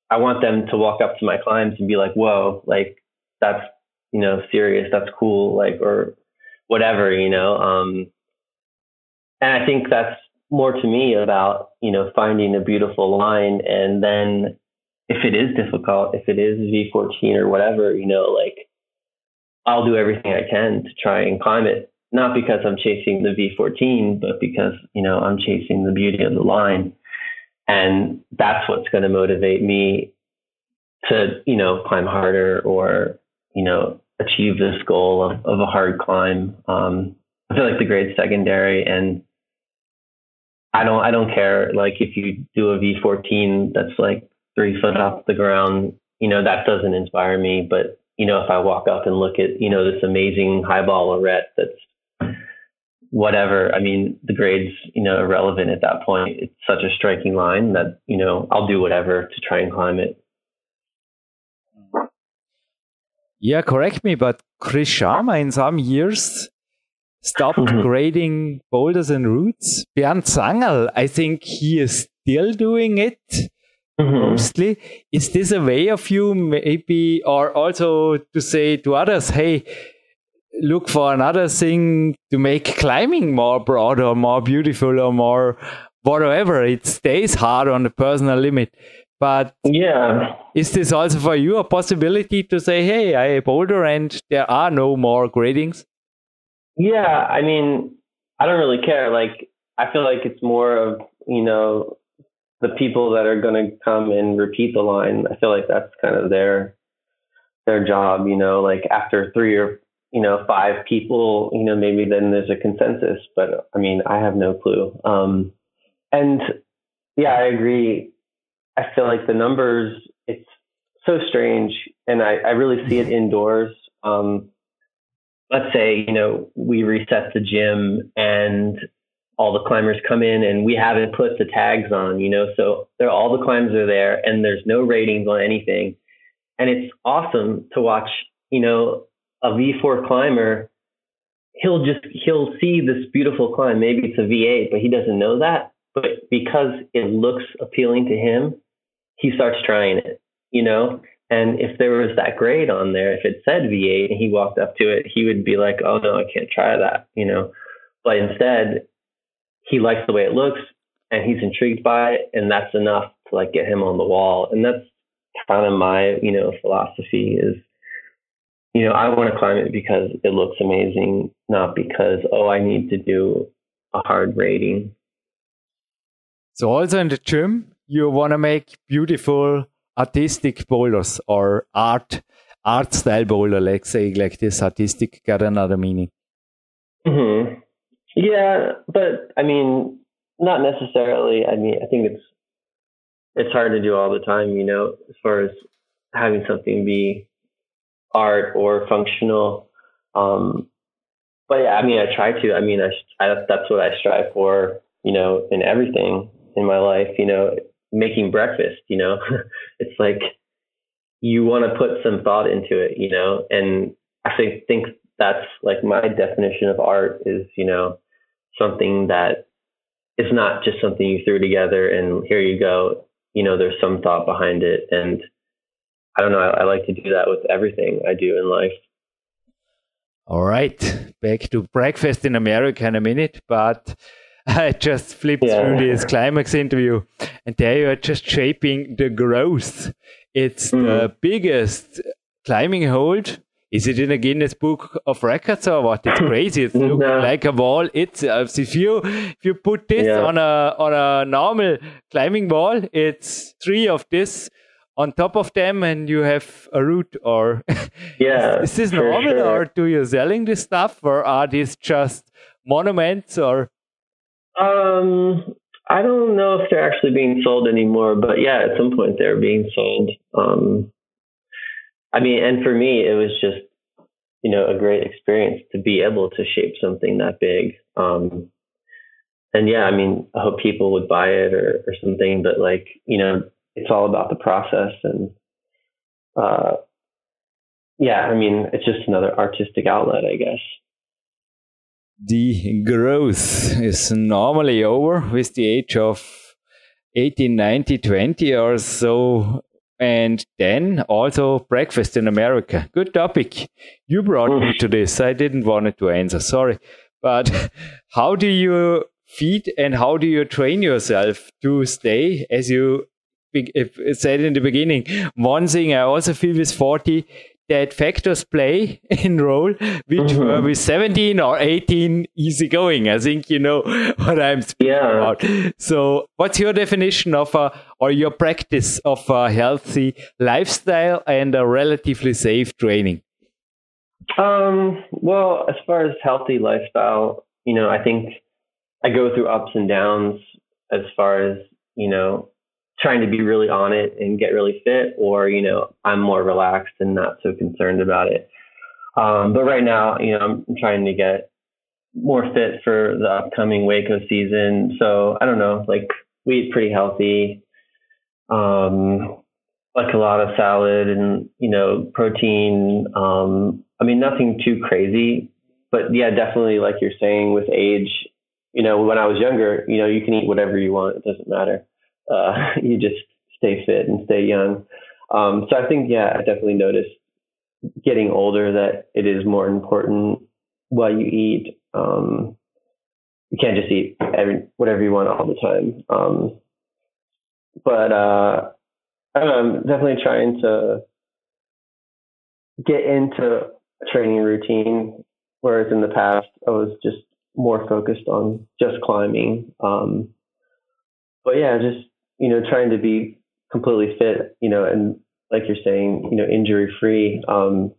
I want them to walk up to my climbs and be like, whoa, like that's, you know, serious, that's cool, like, or whatever, you know. Um, and I think that's more to me about, you know, finding a beautiful line. And then if it is difficult, if it is V14 or whatever, you know, like I'll do everything I can to try and climb it not because I'm chasing the V14, but because, you know, I'm chasing the beauty of the line. And that's what's going to motivate me to, you know, climb harder or, you know, achieve this goal of, of a hard climb. Um, I feel like the grade's secondary and I don't, I don't care. Like if you do a V14 that's like three foot off the ground, you know, that doesn't inspire me. But, you know, if I walk up and look at, you know, this amazing highball arête that's whatever. I mean, the grade's, you know, irrelevant at that point. It's such a striking line that, you know, I'll do whatever to try and climb it. Yeah, correct me, but Chris Sharma in some years stopped mm-hmm. grading boulders and routes. Bernd Zangerl, I think he is still doing it mm-hmm. mostly. Is this a way of you maybe, or also to say to others, hey, look for another thing to make climbing more broad or more beautiful or more whatever. It stays hard on the personal limit. But yeah, is this also for you a possibility to say, hey, I boulder and there are no more gradings? Yeah, I mean, I don't really care. Like, I feel like it's more of, you know, the people that are going to come and repeat the line. I feel like that's kind of their their job, you know, like after three or you know, five people, you know, maybe then there's a consensus, but I mean, I have no clue. Um, and yeah, I agree. I feel like the numbers, it's so strange. And I, I really see it indoors. Um, let's say, you know, we reset the gym and all the climbers come in and we haven't put the tags on, you know, so they're all the climbs are there and there's no ratings on anything. And it's awesome to watch, you know, a V4 climber. He'll just, he'll see this beautiful climb. Maybe it's a V8, but he doesn't know that. But because it looks appealing to him, he starts trying it, you know? And if there was that grade on there, if it said V8 and he walked up to it, he would be like, oh no, I can't try that, you know? But instead, he likes the way it looks and he's intrigued by it. And that's enough to like get him on the wall. And that's kind of my, you know, philosophy is, you know, I want to climb it because it looks amazing, not because, oh, I need to do a hard rating. So also in the gym, you want to make beautiful artistic boulders or art art style boulder, let's say like this artistic got another meaning. Mm-hmm. Yeah, but I mean, not necessarily. I mean, I think it's it's hard to do all the time, you know, as far as having something be art or functional. Um, but yeah, I mean, I try to. I mean, I, I that's what I strive for, you know, in everything in my life. You know, making breakfast. You know, it's like you want to put some thought into it, you know, and I think think that's like my definition of art is, you know, something that is not just something you threw together and here you go. You know, there's some thought behind it. And I don't know, I, I like to do that with everything I do in life. All right. Back to breakfast in America in a minute, but I just flipped yeah. through this climax interview and there you are just shaping the growth. It's mm. the biggest climbing hold is it in a Guinness Book of Records or what? It's crazy. It's no. like a wall. It's uh, if you if you put this yeah. on a on a normal climbing wall, it's three of this on top of them, and you have a root Or yeah, is, is this normal, sure. or do you selling this stuff, or are these just monuments, or? Um, I don't know if they're actually being sold anymore, but yeah, at some point they're being sold. Um, I mean, and for me, it was just, you know, a great experience to be able to shape something that big. Um, and yeah, I mean, I hope people would buy it or, or something, but like, you know, it's all about the process and, uh, yeah, I mean, it's just another artistic outlet, I guess. The growth is normally over with the age of 18, 90, 20 or so and then also breakfast in America. Good topic. You brought me to this. I didn't want it to answer. Sorry. But how do you feed and how do you train yourself to stay as you said in the beginning? One thing I also feel with 40 that factors play in role, which mm-hmm. were with 17 or 18 easy going. I think you know what I'm speaking yeah. about. So, what's your definition of a, or your practice of a healthy lifestyle and a relatively safe training? Um, well, as far as healthy lifestyle, you know, I think I go through ups and downs as far as, you know, trying to be really on it and get really fit, or you know, I'm more relaxed and not so concerned about it. Um, but right now, you know, I'm trying to get more fit for the upcoming Hueco season. So I don't know, like we eat pretty healthy, um, like a lot of salad and you know protein. Um, I mean, nothing too crazy, but yeah, definitely like you're saying with age. You know, when I was younger, you know, you can eat whatever you want; it doesn't matter uh, you just stay fit and stay young. Um, so I think, yeah, I definitely noticed getting older that it is more important what you eat. Um, you can't just eat every, whatever you want all the time. Um, but uh, I I'm definitely trying to get into a training routine, whereas in the past I was just more focused on just climbing. Um, but yeah, just you know, trying to be completely fit, you know, and like you're saying, you know, injury free. Um,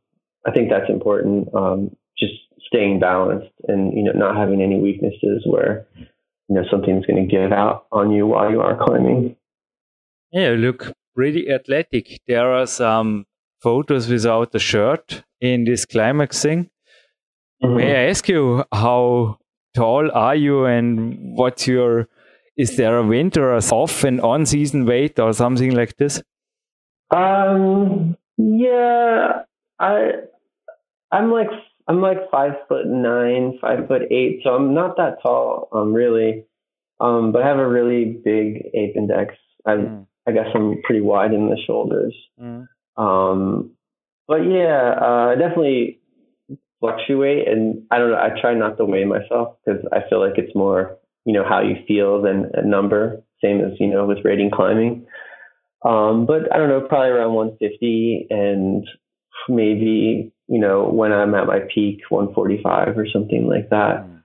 I think that's important. Um, just staying balanced and you know not having any weaknesses where you know something's going to give out on you while you are climbing. Yeah, look pretty athletic. There are some photos without the shirt in this climax thing. Mm-hmm. May I ask you how tall are you, and what's your is there a winter or off and on season weight or something like this? Um, yeah, I I'm like I'm like five foot nine, five foot eight, so I'm not that tall, um, really. Um, but I have a really big ape index. I mm. I guess I'm pretty wide in the shoulders. Mm. Um, but yeah, uh, definitely fluctuate, and I don't know. I try not to weigh myself because I feel like it's more you know how you feel than a number. Same as you know with rating climbing. Um, but I don't know, probably around 150, and maybe you know when I'm at my peak, 145 or something like that. Mm.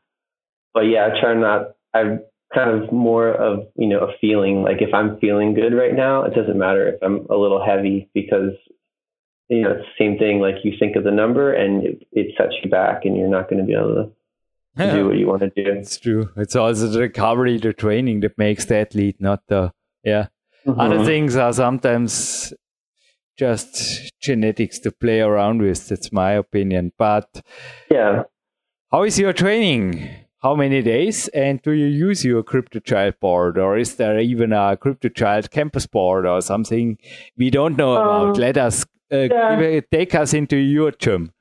But yeah, I try not. I'm kind of more of you know a feeling like if I'm feeling good right now, it doesn't matter if I'm a little heavy because you know it's the same thing. Like you think of the number and it, it sets you back, and you're not going to be able to. Do what you want to do. It's true. It's also the recovery, the training that makes the athlete, not the yeah. Mm-hmm. Other things are sometimes just genetics to play around with. That's my opinion. But yeah, how is your training? How many days? And do you use your CryptoChild board, or is there even a CryptoChild campus board or something we don't know about? Um, Let us uh, yeah. give, take us into your gym.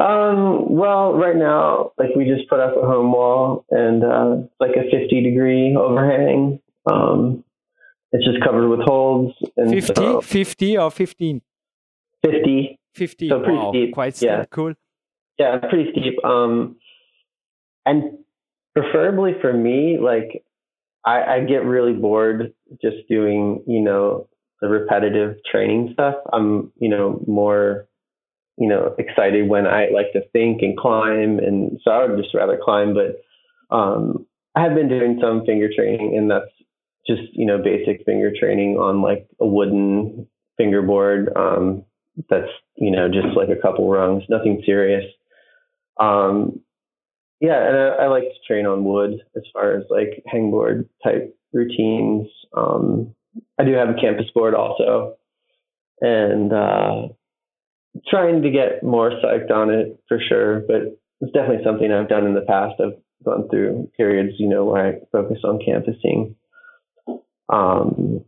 Um, well, right now, like we just put up a home wall and uh, like a 50 degree overhang. Um, it's just covered with holes. And 50, so, 50 or 15? 50. 50. So pretty wow, steep. Quite steep. Yeah. Cool. Yeah, pretty steep. Um, and preferably for me, like I, I get really bored just doing, you know, the repetitive training stuff. I'm, you know, more you know, excited when I like to think and climb. And so I would just rather climb, but um, I have been doing some finger training and that's just, you know, basic finger training on like a wooden fingerboard. Um, that's, you know, just like a couple rungs, nothing serious. Um, yeah, and I, I, like to train on wood as far as like hangboard type routines. Um, I do have a campus board also. And, uh, trying to get more psyched on it for sure, but it's definitely something I've done in the past. I've gone through periods, you know, where I focus on campusing. Um,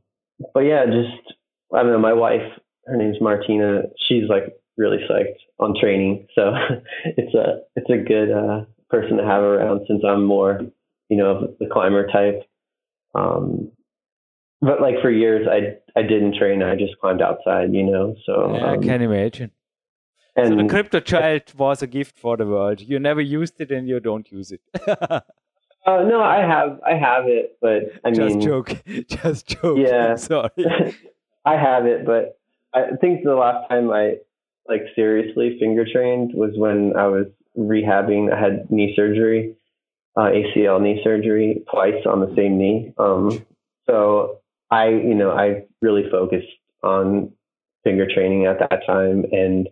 but yeah, just I don't know. My wife, her name's Martina. She's like really psyched on training, so it's a it's a good uh, person to have around since I'm more, you know, of the climber type. Um, but like for years, I I didn't train. I just climbed outside, you know. So yeah, um, I can imagine. And so the CryptoChild was a gift for the world. You never used it, and you don't use it. uh, no, I have I have it, but I just mean, joke, just joke. Yeah, sorry. I have it, but I think the last time I like seriously finger trained was when I was rehabbing. I had knee surgery, uh, ACL knee surgery twice on the same knee. Um, so I, you know, I really focused on finger training at that time, and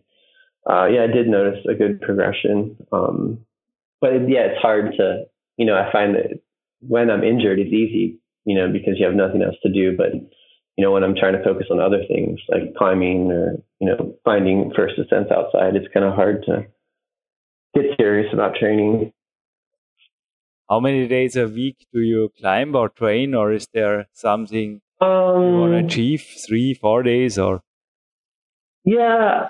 uh, yeah, I did notice a good progression. Um, but yeah, it's hard to, you know, I find that when I'm injured, it's easy, you know, because you have nothing else to do. But you know, when I'm trying to focus on other things like climbing or you know finding first ascents outside, it's kind of hard to get serious about training. How many days a week do you climb or train, or is there something um, you want to achieve three, four days or? Yeah,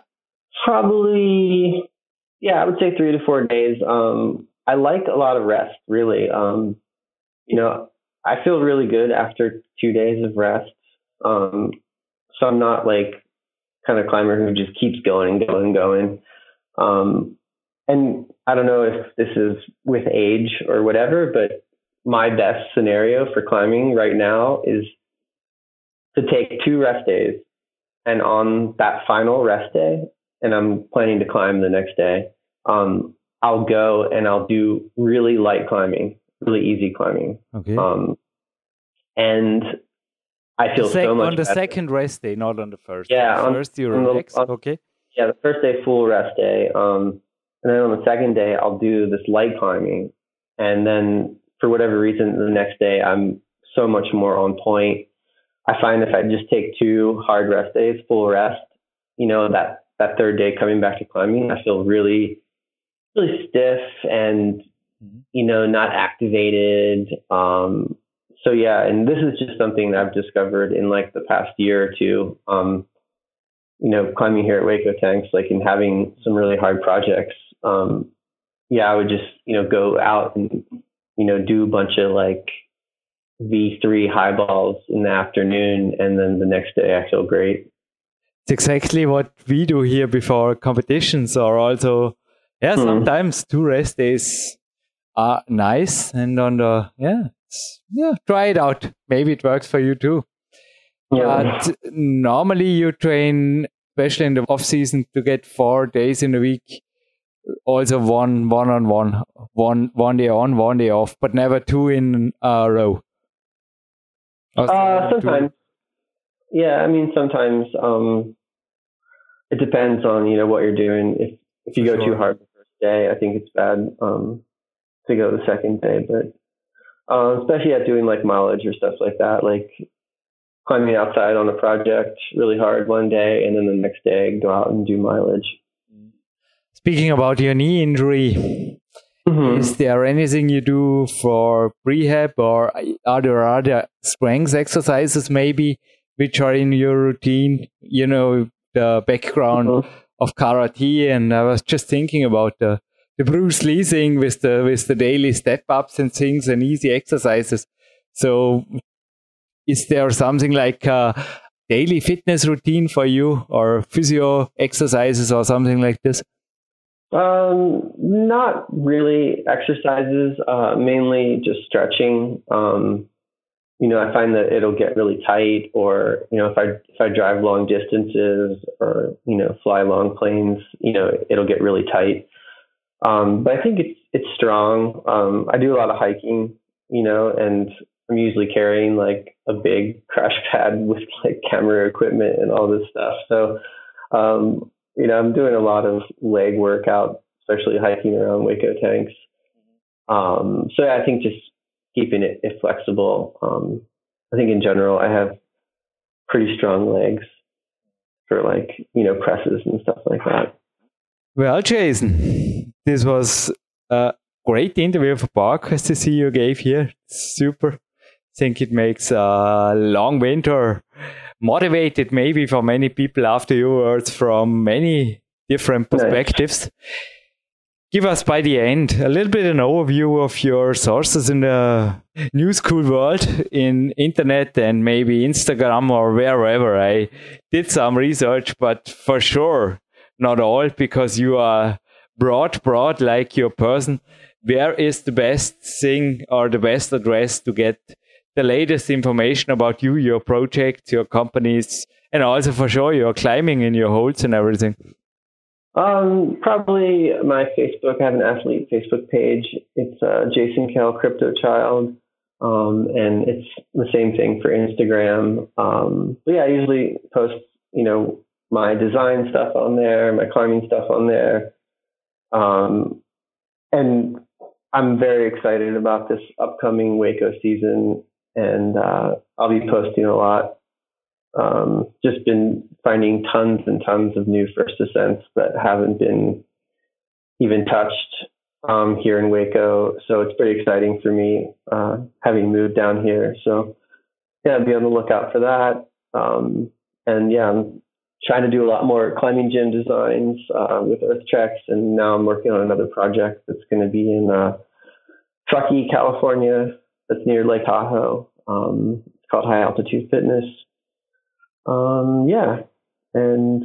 probably. Yeah, I would say three to four days. Um, I like a lot of rest, really. Um, you know, I feel really good after two days of rest. Um, so I'm not like kind of climber who just keeps going and going and going. Um, and I don't know if this is with age or whatever, but my best scenario for climbing right now is to take two rest days. And on that final rest day, and I'm planning to climb the next day, um, I'll go and I'll do really light climbing, really easy climbing. Okay. Um, and I feel sec- so much on the better. second rest day, not on the first. Yeah, on, first you relax. On, okay. Yeah, the first day full rest day. Um, and then on the second day I'll do this light climbing, and then for whatever reason the next day I'm so much more on point. I find if I just take two hard rest days, full rest, you know, that, that third day coming back to climbing, I feel really, really stiff and mm-hmm. you know, not activated. Um, so yeah, and this is just something that I've discovered in like the past year or two. Um, you know, climbing here at Hueco Tanks, like and having some really hard projects. Um, yeah, I would just you know go out and you know do a bunch of like V3 highballs in the afternoon, and then the next day I feel great. It's exactly what we do here before competitions, or also yeah, mm. sometimes two rest days are nice, and on the yeah yeah, try it out. Maybe it works for you too. Yeah. But normally you train, especially in the off season, to get four days in a week. Also one one on one, one one day on, one day off, but never two in a row. Uh, sometimes. Yeah, I mean sometimes um, it depends on you know what you're doing. If if you go sure. too hard the first day, I think it's bad um, to go the second day. But uh, especially at doing like mileage or stuff like that, like climbing outside on a project really hard one day and then the next day go out and do mileage. Speaking about your knee injury, mm-hmm. is there anything you do for prehab or are there other strength exercises maybe which are in your routine? You know, the background mm-hmm. of karate, and I was just thinking about the the Bruce Lee thing with the with the daily step ups and things and easy exercises. So, is there something like a daily fitness routine for you, or physio exercises, or something like this? Um, not really exercises. Uh, mainly just stretching. Um, you know, I find that it'll get really tight, or you know, if I if I drive long distances or you know fly long planes, you know, it'll get really tight. Um, but I think it's it's strong. Um, I do a lot of hiking, you know, and I'm usually carrying like a big crash pad with like camera equipment and all this stuff. So, um, you know, I'm doing a lot of leg workout, especially hiking around Hueco tanks. Um, so I think just keeping it, flexible. Um, I think in general, I have pretty strong legs for like, you know, presses and stuff like that. Well, Jason, this was a great interview for PowerQuest to see you gave here. super. I think it makes a long winter motivated maybe for many people after your words from many different perspectives. Nice. Give us by the end a little bit an overview of your sources in the new school world in internet and maybe Instagram or wherever. I did some research, but for sure not all, because you are broad, broad like your person. Where is the best thing or the best address to get the latest information about you, your projects, your companies, and also for sure your climbing in your holds and everything? Um, probably my Facebook. I have an athlete Facebook page. It's uh, Jason Kehl Crypto Child. Um, and it's the same thing for Instagram. Um, but yeah, I usually post, you know, my design stuff on there, my climbing stuff on there. Um, and I'm very excited about this upcoming Hueco season, and uh, I'll be posting a lot. Um, just been finding tons and tons of new first ascents that haven't been even touched um, here in Hueco. So it's pretty exciting for me uh, having moved down here. So yeah, be on the lookout for that. Um, and yeah, I'm trying to do a lot more climbing gym designs uh, with Earth Treks, and now I'm working on another project that's going to be in uh, Truckee, California, that's near Lake Tahoe. Um, it's called High Altitude Fitness. Um, yeah, and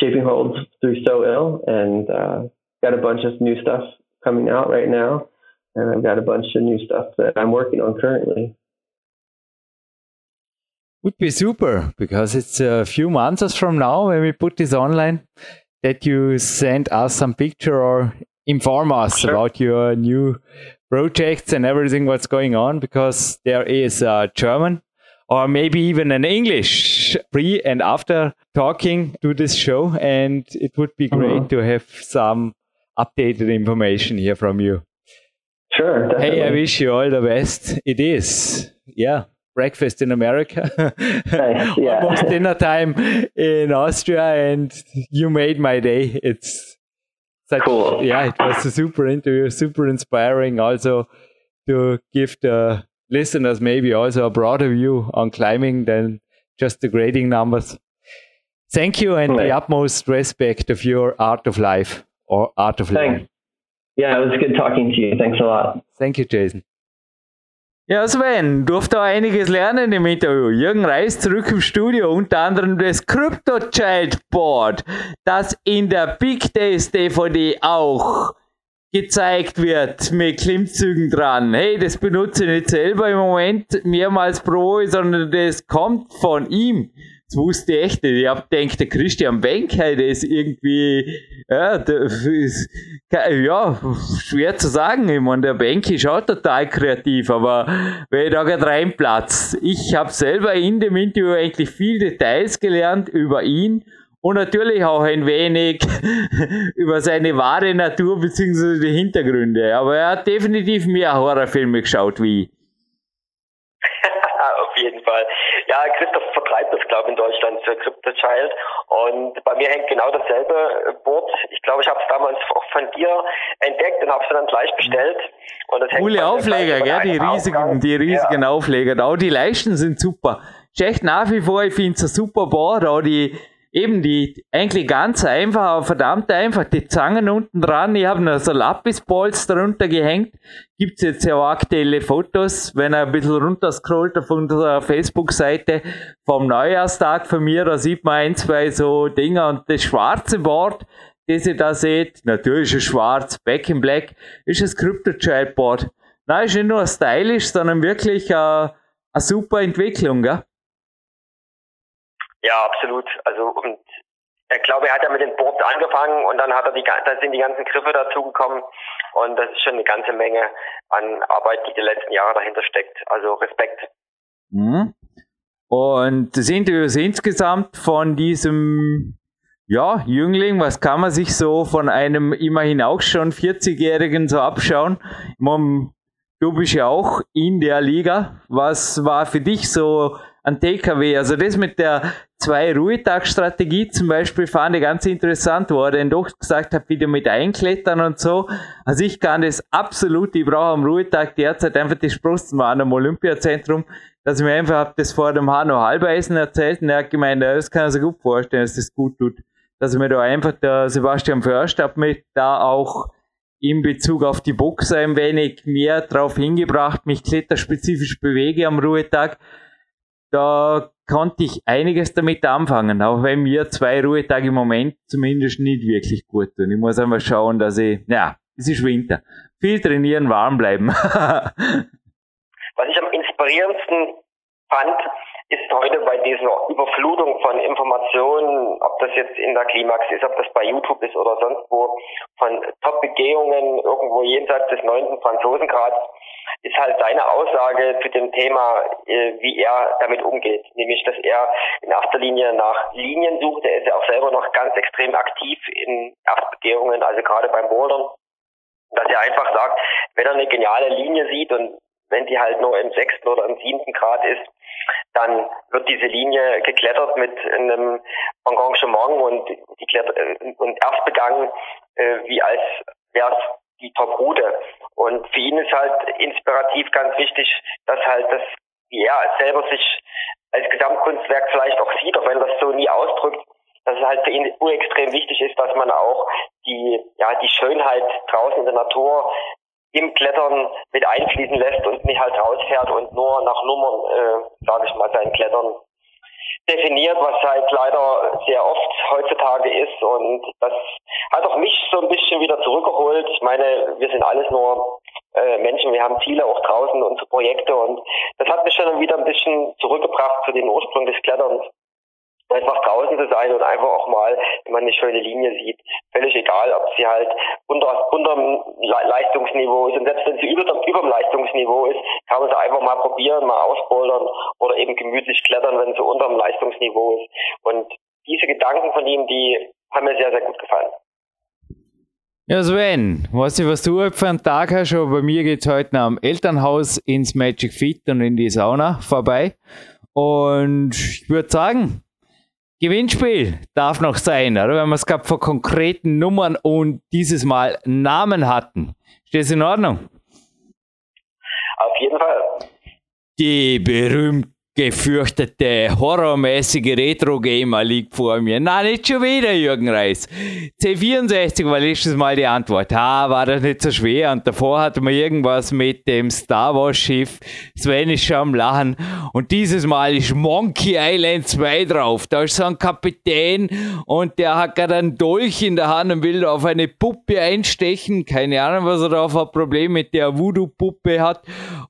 shaping holds through So Ill, and uh, got a bunch of new stuff coming out right now, and I've got a bunch of new stuff that I'm working on currently would be super because it's a few months from now when we put this online that you send us some picture or inform us sure. about your new projects and everything what's going on because there is a German or maybe even an English pre and after talking to this show and it would be great mm-hmm. to have some updated information here from you. Sure. Definitely. Hey, I wish you all the best. It is. Yeah breakfast in America, nice, yeah. almost dinner time in Austria, and you made my day. It's such, Cool. Yeah, it was a super interview, super inspiring. Also to give the listeners maybe also a broader view on climbing than just the grading numbers. Thank you and the utmost respect of your art of life or art of Thanks. living. Yeah, it was good talking to you. Thanks a lot. Thank you, Jason. Ja, Sven, durfte auch einiges lernen im Interview. Jürgen Reis zurück im Studio, unter anderem das Crypto Child Board, das in der Big Days DVD auch gezeigt wird mit Klimmzügen dran. Hey, das benutze ich nicht selber im Moment mehrmals pro sondern das kommt von ihm. Das wusste ich echt nicht. Ich hab gedacht, der Christian Benker, der ist irgendwie, ja, ist, ja, schwer zu sagen. Ich meine, der Benke ist auch total kreativ, aber wenn ich da gerade reinplatzt. Ich habe selber in dem Interview eigentlich viel Details gelernt über ihn und natürlich auch ein wenig über seine wahre Natur bzw. die Hintergründe. Aber er hat definitiv mehr Horrorfilme geschaut wie. Auf jeden Fall. Ja, Christoph glaube in Deutschland für Crypto Child. Und bei mir hängt genau dasselbe Board. Ich glaube, ich habe es damals auch von dir entdeckt und habe es dann gleich bestellt. Und das Coole Aufleger, gell? Die riesigen, Aufgang. die riesigen Ja. Aufleger. Auch die Leisten sind super. Ist echt nach wie vor, ich finde es ein super Board. Auch die, eben die, eigentlich ganz einfach, aber verdammt einfach. Die Zangen unten dran. Ich habe noch so Lapisballs darunter gehängt. Gibt's jetzt ja auch aktuelle Fotos, wenn er ein bisschen runterscrollt auf unserer Facebook-Seite vom Neujahrstag von mir, da sieht man ein, zwei so Dinger und das schwarze Board, das ihr da seht, natürlich ist es schwarz, back in black, ist das Crypto Child Board. Nein, ist nicht nur stylisch, sondern wirklich äh, eine super Entwicklung, gell? Ja, absolut. Also und ich glaube, er hat ja mit den Boards angefangen und dann hat er die dann sind die ganzen Griffe dazugekommen und das ist schon eine ganze Menge an Arbeit, die die letzten Jahre dahinter steckt. Also Respekt. Mhm. Und das Interview insgesamt von diesem ja, Jüngling, was kann man sich so von einem immerhin auch schon 40-Jährigen so abschauen? Du bist ja auch in der Liga. Was war für dich so ein TKW? Also das mit der Zwei-Ruhetag-Strategie zum Beispiel fand ich ganz interessant, wo er dann doch gesagt hat, wieder mit Einklettern und so. Also ich kann das absolut, ich brauche am Ruhetag derzeit einfach die Sprossen am Olympiazentrum, dass ich mir einfach hab das vor dem Hanno Halbeisen erzählt und er hat gemeint, das kann er sich gut vorstellen, dass das gut tut. Dass ich mir da einfach der Sebastian Först hat mich da auch in Bezug auf die Boxer ein wenig mehr drauf hingebracht, mich kletterspezifisch bewege am Ruhetag. Da konnte ich einiges damit anfangen, auch wenn mir zwei Ruhetage im Moment zumindest nicht wirklich gut tun. Ich muss einfach schauen, dass ich, ja, es ist Winter. Viel trainieren, warm bleiben. Was ich am inspirierendsten fand, ist heute bei dieser Überflutung von Informationen, ob das jetzt in der Klimax ist, ob das bei YouTube ist oder sonst wo, von Top-Begehungen irgendwo jenseits des neunten Franzosengrads, ist halt seine Aussage zu dem Thema, äh, wie er damit umgeht. Nämlich, dass er in erster Linie nach Linien sucht. Er ist ja auch selber noch ganz extrem aktiv in Erstbegehungen, also gerade beim Bouldern. Dass er einfach sagt, wenn er eine geniale Linie sieht und wenn die halt nur im sechsten oder im siebten Grad ist, dann wird diese Linie geklettert mit einem Engagement und, die Kletter äh, und erst begangen, äh, wie als wäre es die Top-Route. Und für ihn ist halt inspirativ ganz wichtig, dass halt das, er selber sich als Gesamtkunstwerk vielleicht auch sieht, auch wenn das so nie ausdrückt, dass es halt für ihn urextrem wichtig ist, dass man auch die, ja, die Schönheit draußen in der Natur im Klettern mit einfließen lässt und nicht halt rausfährt und nur nach Nummern, äh, sage ich mal, sein Klettern definiert, was halt leider sehr oft heutzutage ist. Und das hat auch mich so ein bisschen wieder zurückgeholt. Ich meine, wir sind alles nur äh, Menschen, wir haben Ziele auch draußen, unsere Projekte und das hat mich schon wieder ein bisschen zurückgebracht zu dem Ursprung des Kletterns einfach draußen zu sein und einfach auch mal, wenn man eine schöne Linie sieht, völlig egal, ob sie halt unter, unterm Le Leistungsniveau ist und selbst wenn sie über, über dem Leistungsniveau ist, kann man sie einfach mal probieren, mal ausbouldern oder eben gemütlich klettern, wenn sie unter dem Leistungsniveau ist. Und diese Gedanken von ihm, die haben mir sehr, sehr gut gefallen. Ja, Sven, weiß nicht, was du für einen Tag hast, aber bei mir geht es heute am Elternhaus ins Magic Fit und in die Sauna vorbei. Und ich würde sagen, Gewinnspiel darf noch sein, oder? Wenn wir es gerade von konkreten Nummern und dieses Mal Namen hatten. Steht es in Ordnung? Auf jeden Fall. Die berühmte gefürchtete, horrormäßige Retro-Gamer liegt vor mir. Na, nicht schon wieder, Jürgen Reis. C64 war letztes Mal die Antwort. Ah, war das nicht so schwer. Und davor hatten wir irgendwas mit dem Star Wars-Schiff. Sven ist schon am Lachen. Und dieses Mal ist Monkey Island 2 drauf. Da ist so ein Kapitän und der hat gerade einen Dolch in der Hand und will auf eine Puppe einstechen. Keine Ahnung, was er da auf ein Problem mit der Voodoo-Puppe hat.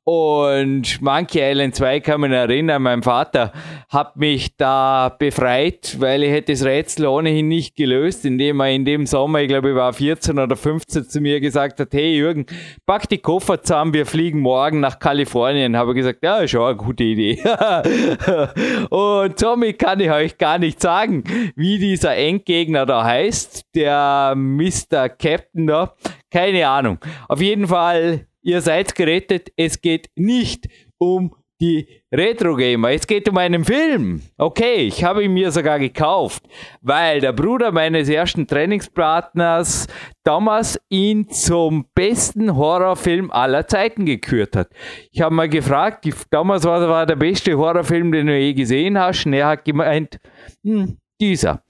Und Monkey Island 2 kann man erinnern mein Vater hat mich da befreit, weil ich hätte das Rätsel ohnehin nicht gelöst, indem er in dem Sommer, ich glaube, ich war 14 oder 15, zu mir gesagt hat, hey Jürgen, pack die Koffer zusammen, wir fliegen morgen nach Kalifornien. Habe gesagt, ja, ist schon eine gute Idee. Und somit kann ich euch gar nicht sagen, wie dieser Endgegner da heißt, der Mr. Captain da. Keine Ahnung. Auf jeden Fall, ihr seid gerettet. Es geht nicht um die Retro Gamer. Es geht um einen Film. Okay, ich habe ihn mir sogar gekauft, weil der Bruder meines ersten Trainingspartners damals ihn zum besten Horrorfilm aller Zeiten gekürt hat. Ich habe mal gefragt, damals war, war der beste Horrorfilm, den du je gesehen hast, und er hat gemeint, hm, dieser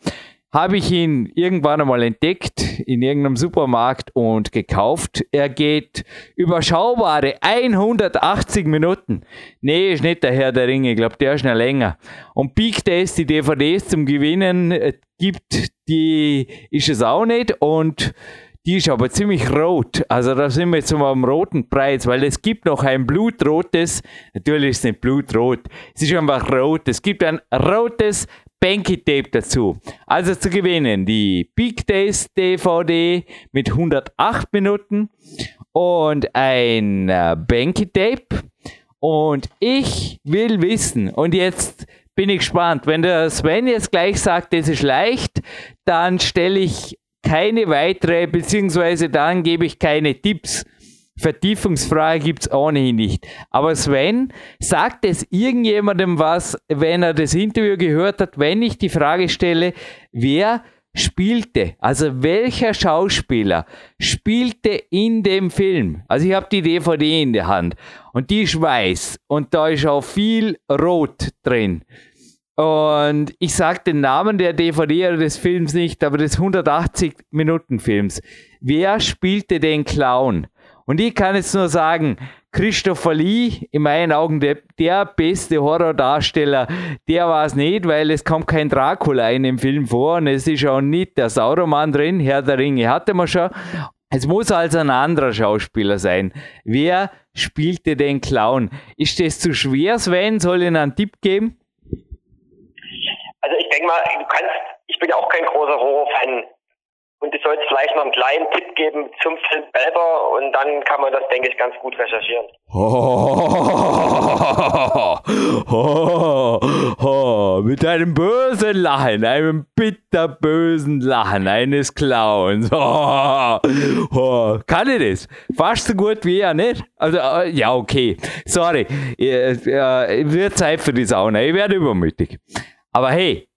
habe ich ihn irgendwann einmal entdeckt in irgendeinem Supermarkt und gekauft. Er geht überschaubare 180 Minuten. Nee, ist nicht der Herr der Ringe, ich glaube, der ist noch länger. Und Big Test, die DVDs zum Gewinnen äh, gibt, die ist es auch nicht und die ist aber ziemlich rot. Also da sind wir jetzt mal am roten Preis, weil es gibt noch ein blutrotes, natürlich ist es nicht blutrot, es ist einfach rot. Es gibt ein rotes Banky Tape dazu. Also zu gewinnen die Big Days DVD mit 108 Minuten und ein äh, Banky Tape. Und ich will wissen, und jetzt bin ich gespannt, wenn der Sven jetzt gleich sagt, das ist leicht, dann stelle ich keine weitere, beziehungsweise dann gebe ich keine Tipps. Vertiefungsfrage gibt es ohnehin nicht. Aber Sven, sagt es irgendjemandem was, wenn er das Interview gehört hat, wenn ich die Frage stelle, wer spielte, also welcher Schauspieler spielte in dem Film? Also ich habe die DVD in der Hand und die ist weiß und da ist auch viel Rot drin. Und ich sage den Namen der DVD oder des Films nicht, aber des 180 Minuten Films. Wer spielte den Clown? Und ich kann jetzt nur sagen, Christopher Lee, in meinen Augen der, der beste Horrordarsteller, der war es nicht, weil es kommt kein Dracula in dem Film vor und es ist auch nicht der Sauroman drin, Herr der Ringe hatte man schon. Es muss also ein anderer Schauspieler sein. Wer spielte den Clown? Ist das zu schwer, Sven? Soll ich Ihnen einen Tipp geben? Also ich denke mal, du kannst, ich bin auch kein großer Horrorfan und du sollst vielleicht noch einen kleinen Tipp geben zum Film selber und dann kann man das, denke ich, ganz gut recherchieren. Oh, oh, oh, mit einem bösen Lachen, einem bitterbösen Lachen eines Clowns. Oh, kann ich das? Fast so gut wie er, nicht? Also, äh, ja, okay. Sorry. Äh, äh, wird Zeit für die Sauna. Ich werde übermütig. Aber hey,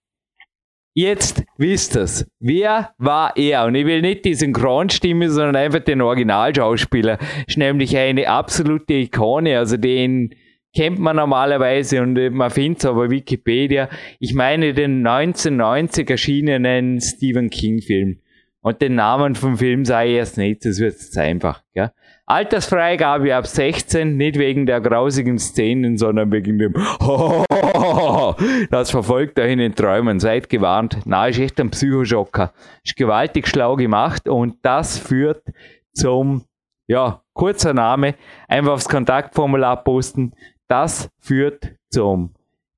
Jetzt wisst ihr's. Wer war er? Und ich will nicht die Synchronstimme, sondern einfach den Originalschauspieler. Ist nämlich eine absolute Ikone. Also den kennt man normalerweise und man findet es aber Wikipedia. Ich meine den 1990 erschienenen Stephen King Film. Und den Namen vom Film sei erst nicht, das wird jetzt einfach. Gell? Altersfreigabe ab 16, nicht wegen der grausigen Szenen, sondern wegen dem Das verfolgt euch in den Träumen. Seid gewarnt. Na, ist echt ein Psychoschocker. Ist gewaltig schlau gemacht und das führt zum, ja, kurzer Name, einfach aufs Kontaktformular posten. Das führt zum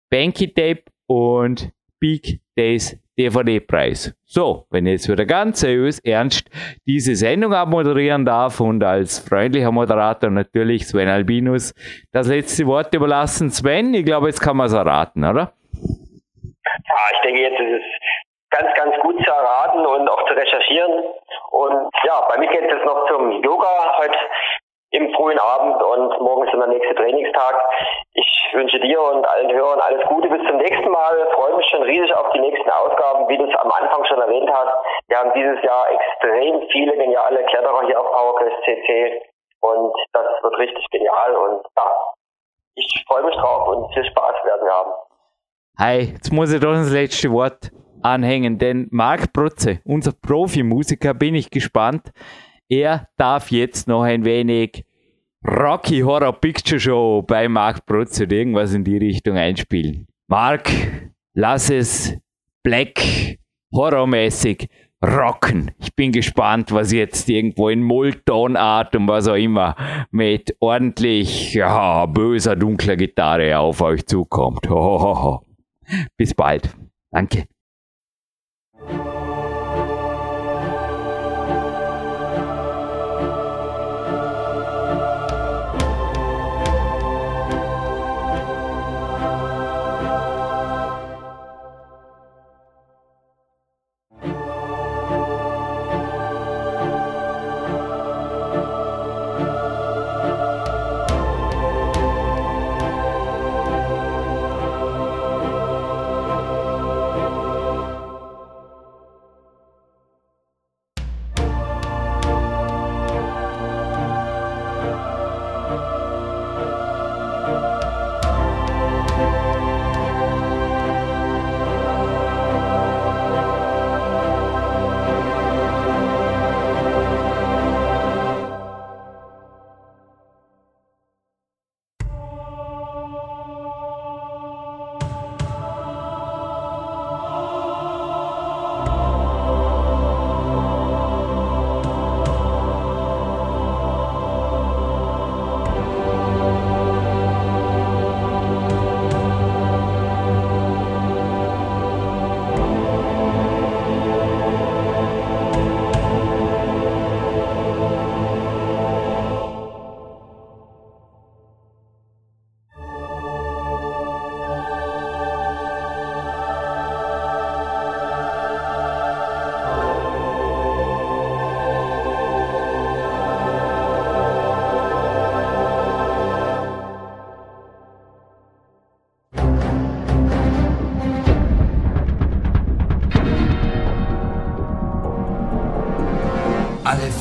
Banky Tape und Big Days DVD-Preis. So, wenn ich jetzt wieder ganz seriös ernst diese Sendung abmoderieren darf und als freundlicher Moderator natürlich Sven Albinus das letzte Wort überlassen. Sven, ich glaube, jetzt kann man es erraten, oder? Ja, ich denke, jetzt ist es ganz, ganz gut zu erraten und auch zu recherchieren. Und ja, bei mir geht es noch zum Yoga heute im frühen Abend und morgen ist dann der nächste Trainingstag. Ich wünsche dir und allen Hörern alles Gute bis zum nächsten Mal. Freue mich schon riesig auf die nächsten Ausgaben, wie du es am Anfang schon erwähnt hast. Wir haben dieses Jahr extrem viele geniale Kletterer hier auf PowerQuest CC und das wird richtig genial und ja, ich freue mich drauf und viel Spaß werden wir haben. Hi, jetzt muss ich doch das letzte Wort anhängen, denn Marc Protze, unser Profimusiker, bin ich gespannt. Er darf jetzt noch ein wenig Rocky Horror Picture Show bei Marc Protze oder irgendwas in die Richtung einspielen. Marc, lass es Black Horrormäßig rocken. Ich bin gespannt, was jetzt irgendwo in Mulltonart und was auch immer mit ordentlich ja, böser, dunkler Gitarre auf euch zukommt. Hohoho. Bis bald. Danke.